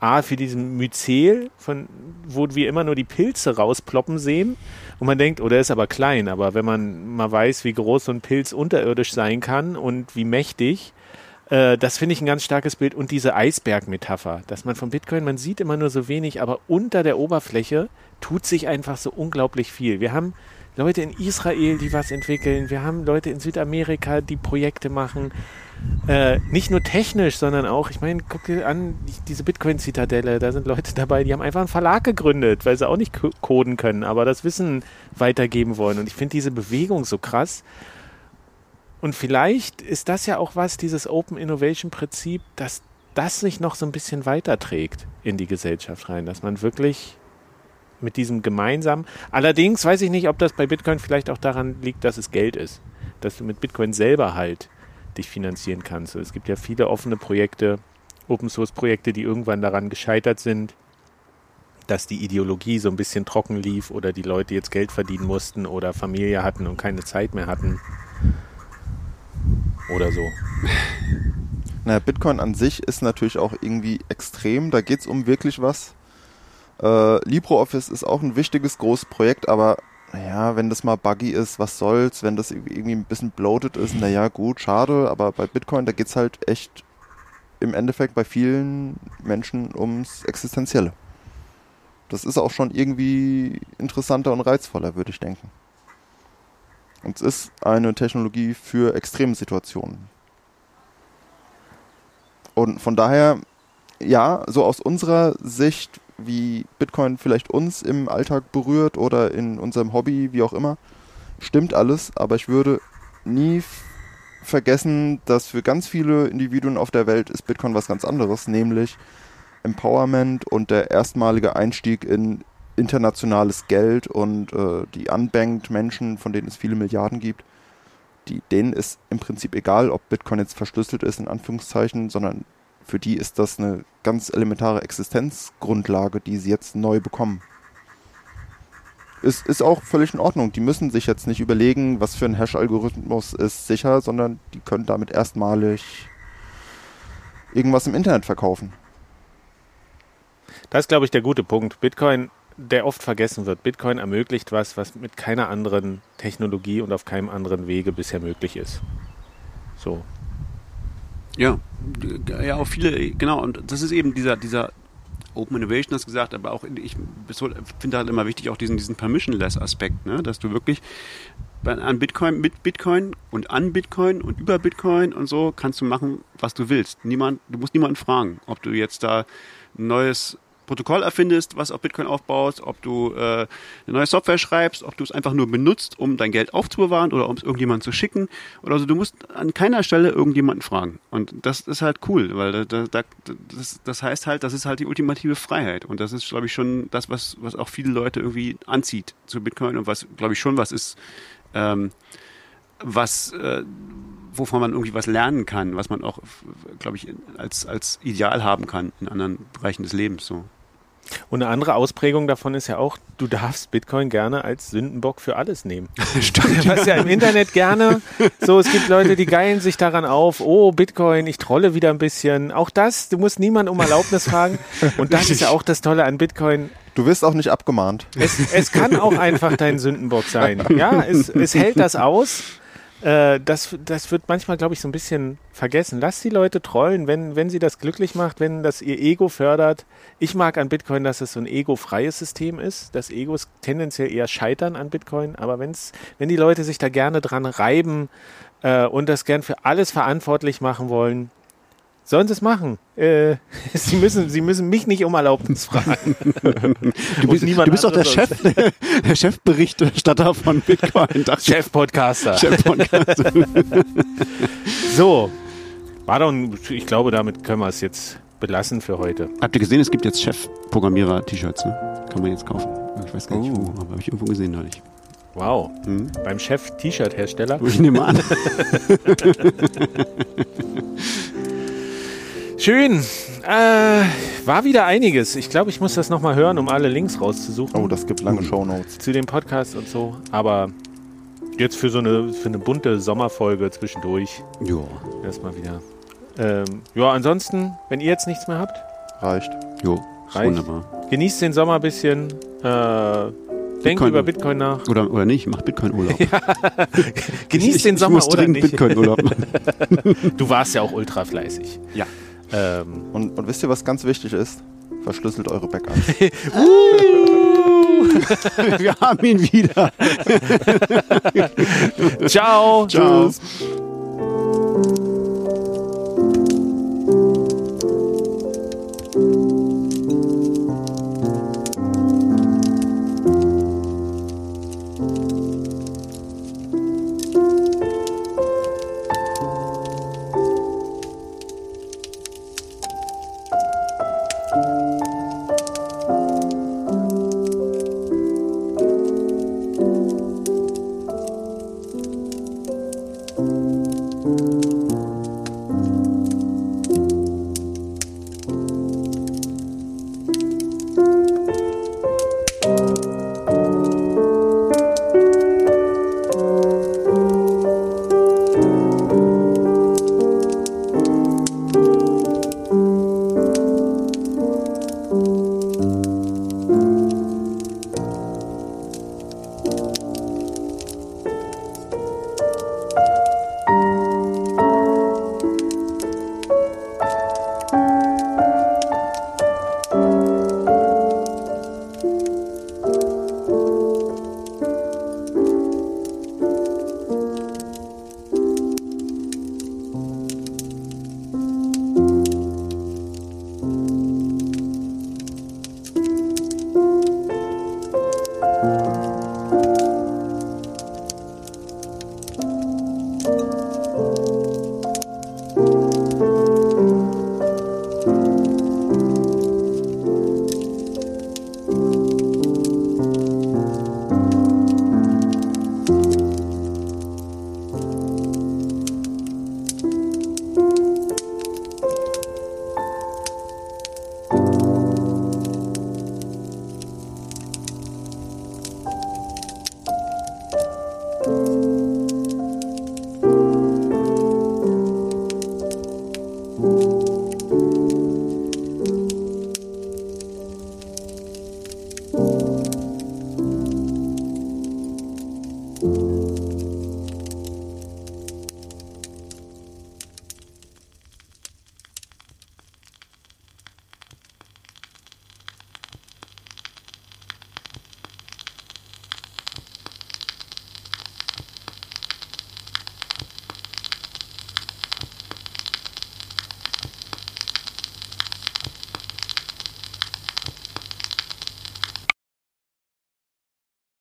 A, für diesen Myzel, von, wo wir immer nur die Pilze rausploppen sehen. Und man denkt, oh, der ist aber klein. Aber wenn man mal weiß, wie groß so ein Pilz unterirdisch sein kann und wie mächtig, äh, das finde ich ein ganz starkes Bild. Und diese Eisberg-Metapher, dass man von Bitcoin, man sieht immer nur so wenig, aber unter der Oberfläche tut sich einfach so unglaublich viel. Wir haben Leute in Israel, die was entwickeln. Wir haben Leute in Südamerika, die Projekte machen. Äh, nicht nur technisch, sondern auch, ich meine, guck dir an, diese Bitcoin-Zitadelle, da sind Leute dabei, die haben einfach einen Verlag gegründet, weil sie auch nicht coden können, aber das Wissen weitergeben wollen. Und ich finde diese Bewegung so krass. Und vielleicht ist das ja auch was, dieses Open Innovation Prinzip, dass das sich noch so ein bisschen weiterträgt in die Gesellschaft rein, dass man wirklich mit diesem gemeinsamen. Allerdings weiß ich nicht, ob das bei Bitcoin vielleicht auch daran liegt, dass es Geld ist. Dass du mit Bitcoin selber halt dich finanzieren kannst. Es gibt ja viele offene Projekte, Open Source Projekte, die irgendwann daran gescheitert sind, dass die Ideologie so ein bisschen trocken lief oder die Leute jetzt Geld verdienen mussten oder Familie hatten und keine Zeit mehr hatten. Oder so. Naja, Bitcoin an sich ist natürlich auch irgendwie extrem. Da geht es um wirklich was. Äh, LibreOffice ist auch ein wichtiges, großes Projekt, aber naja, wenn das mal buggy ist, was soll's, wenn das irgendwie ein bisschen bloated ist, naja, gut, schade, aber bei Bitcoin, da geht's halt echt im Endeffekt bei vielen Menschen ums Existenzielle. Das ist auch schon irgendwie interessanter und reizvoller, würde ich denken. Und es ist eine Technologie für Extremsituationen. Und von daher, ja, so aus unserer Sicht wie Bitcoin vielleicht uns im Alltag berührt oder in unserem Hobby, wie auch immer. Stimmt alles, aber ich würde nie vergessen, dass für ganz viele Individuen auf der Welt ist Bitcoin was ganz anderes, nämlich Empowerment und der erstmalige Einstieg in internationales Geld und äh, die unbanked Menschen, von denen es viele Milliarden gibt, die, denen ist im Prinzip egal, ob Bitcoin jetzt verschlüsselt ist, in Anführungszeichen, sondern für die ist das eine ganz elementare Existenzgrundlage, die sie jetzt neu bekommen. Ist, ist auch völlig in Ordnung. Die müssen sich jetzt nicht überlegen, was für ein Hash-Algorithmus ist sicher, sondern die können damit erstmalig irgendwas im Internet verkaufen. Das ist, glaube ich, der gute Punkt. Bitcoin, der oft vergessen wird. Bitcoin ermöglicht was, was mit keiner anderen Technologie und auf keinem anderen Wege bisher möglich ist. So, ja, ja, auch viele, genau, und das ist eben dieser, dieser Open Innovation, hast gesagt, aber auch, ich finde halt immer wichtig auch diesen, diesen Permissionless-Aspekt, ne? dass du wirklich an Bitcoin, mit Bitcoin und an Bitcoin und über Bitcoin und so kannst du machen, was du willst. Niemand, du musst niemanden fragen, ob du jetzt da ein neues Protokoll erfindest, was auf Bitcoin aufbaust, ob du äh, eine neue Software schreibst, ob du es einfach nur benutzt, um dein Geld aufzubewahren oder um es irgendjemandem zu schicken. Oder also du musst an keiner Stelle irgendjemanden fragen. Und das ist halt cool, weil da, da, das, das heißt halt, das ist halt die ultimative Freiheit. Und das ist, glaube ich, schon das, was, was auch viele Leute irgendwie anzieht zu Bitcoin und was, glaube ich, schon was ist, ähm, was äh, wovon man irgendwie was lernen kann, was man auch, glaube ich, als, als Ideal haben kann in anderen Bereichen des Lebens. So. Und eine andere Ausprägung davon ist ja auch, du darfst Bitcoin gerne als Sündenbock für alles nehmen. Stimmt. Was ja im Internet gerne so, es gibt Leute, die geilen sich daran auf, oh, Bitcoin, ich trolle wieder ein bisschen. Auch das, du musst niemanden um Erlaubnis fragen. Und das ist ja auch das Tolle an Bitcoin. Du wirst auch nicht abgemahnt. Es, es kann auch einfach dein Sündenbock sein. Ja, es, es hält das aus äh, das, das wird manchmal, glaube ich, so ein bisschen vergessen. Lass die Leute trollen, wenn, wenn sie das glücklich macht, wenn das ihr Ego fördert. Ich mag an Bitcoin, dass es so ein ego-freies System ist. Das Ego ist tendenziell eher scheitern an Bitcoin, aber wenn's, wenn die Leute sich da gerne dran reiben äh, und das gern für alles verantwortlich machen wollen, Sollen sie es machen? Äh, sie, müssen, sie müssen mich nicht um Erlaubnis fragen. du bist, du bist doch der Chef, der Chefberichterstatter von Bitcoin. Chefpodcaster. Chefpodcaster. so, war doch, ein, ich glaube, damit können wir es jetzt belassen für heute. Habt ihr gesehen, es gibt jetzt Chefprogrammierer-T-Shirts, ne? Kann man jetzt kaufen. Ich weiß gar nicht oh. wo, aber habe ich irgendwo gesehen neulich. Wow. Hm? Beim Chef-T-Shirt-Hersteller? Ich nehme an. Schön. Äh, war wieder einiges. Ich glaube, ich muss das nochmal hören, um alle Links rauszusuchen. Oh, das gibt lange Shownotes. Zu dem Podcast und so. Aber jetzt für so eine, für eine bunte Sommerfolge zwischendurch Ja. erstmal wieder. Ähm, ja, ansonsten, wenn ihr jetzt nichts mehr habt, Reicht. Jo, Reicht. wunderbar. genießt den Sommer ein bisschen. Äh, denkt über Bitcoin nach. Oder, oder nicht, macht Bitcoin-Urlaub. Genießt ich, den ich Sommer muss oder nicht. Bitcoin-Urlaub machen. Du warst ja auch ultra fleißig. Ja. Ähm, Und, und wisst ihr, was ganz wichtig ist? Verschlüsselt eure Backups. Wir haben ihn wieder. ciao. Ciao. Tschüss.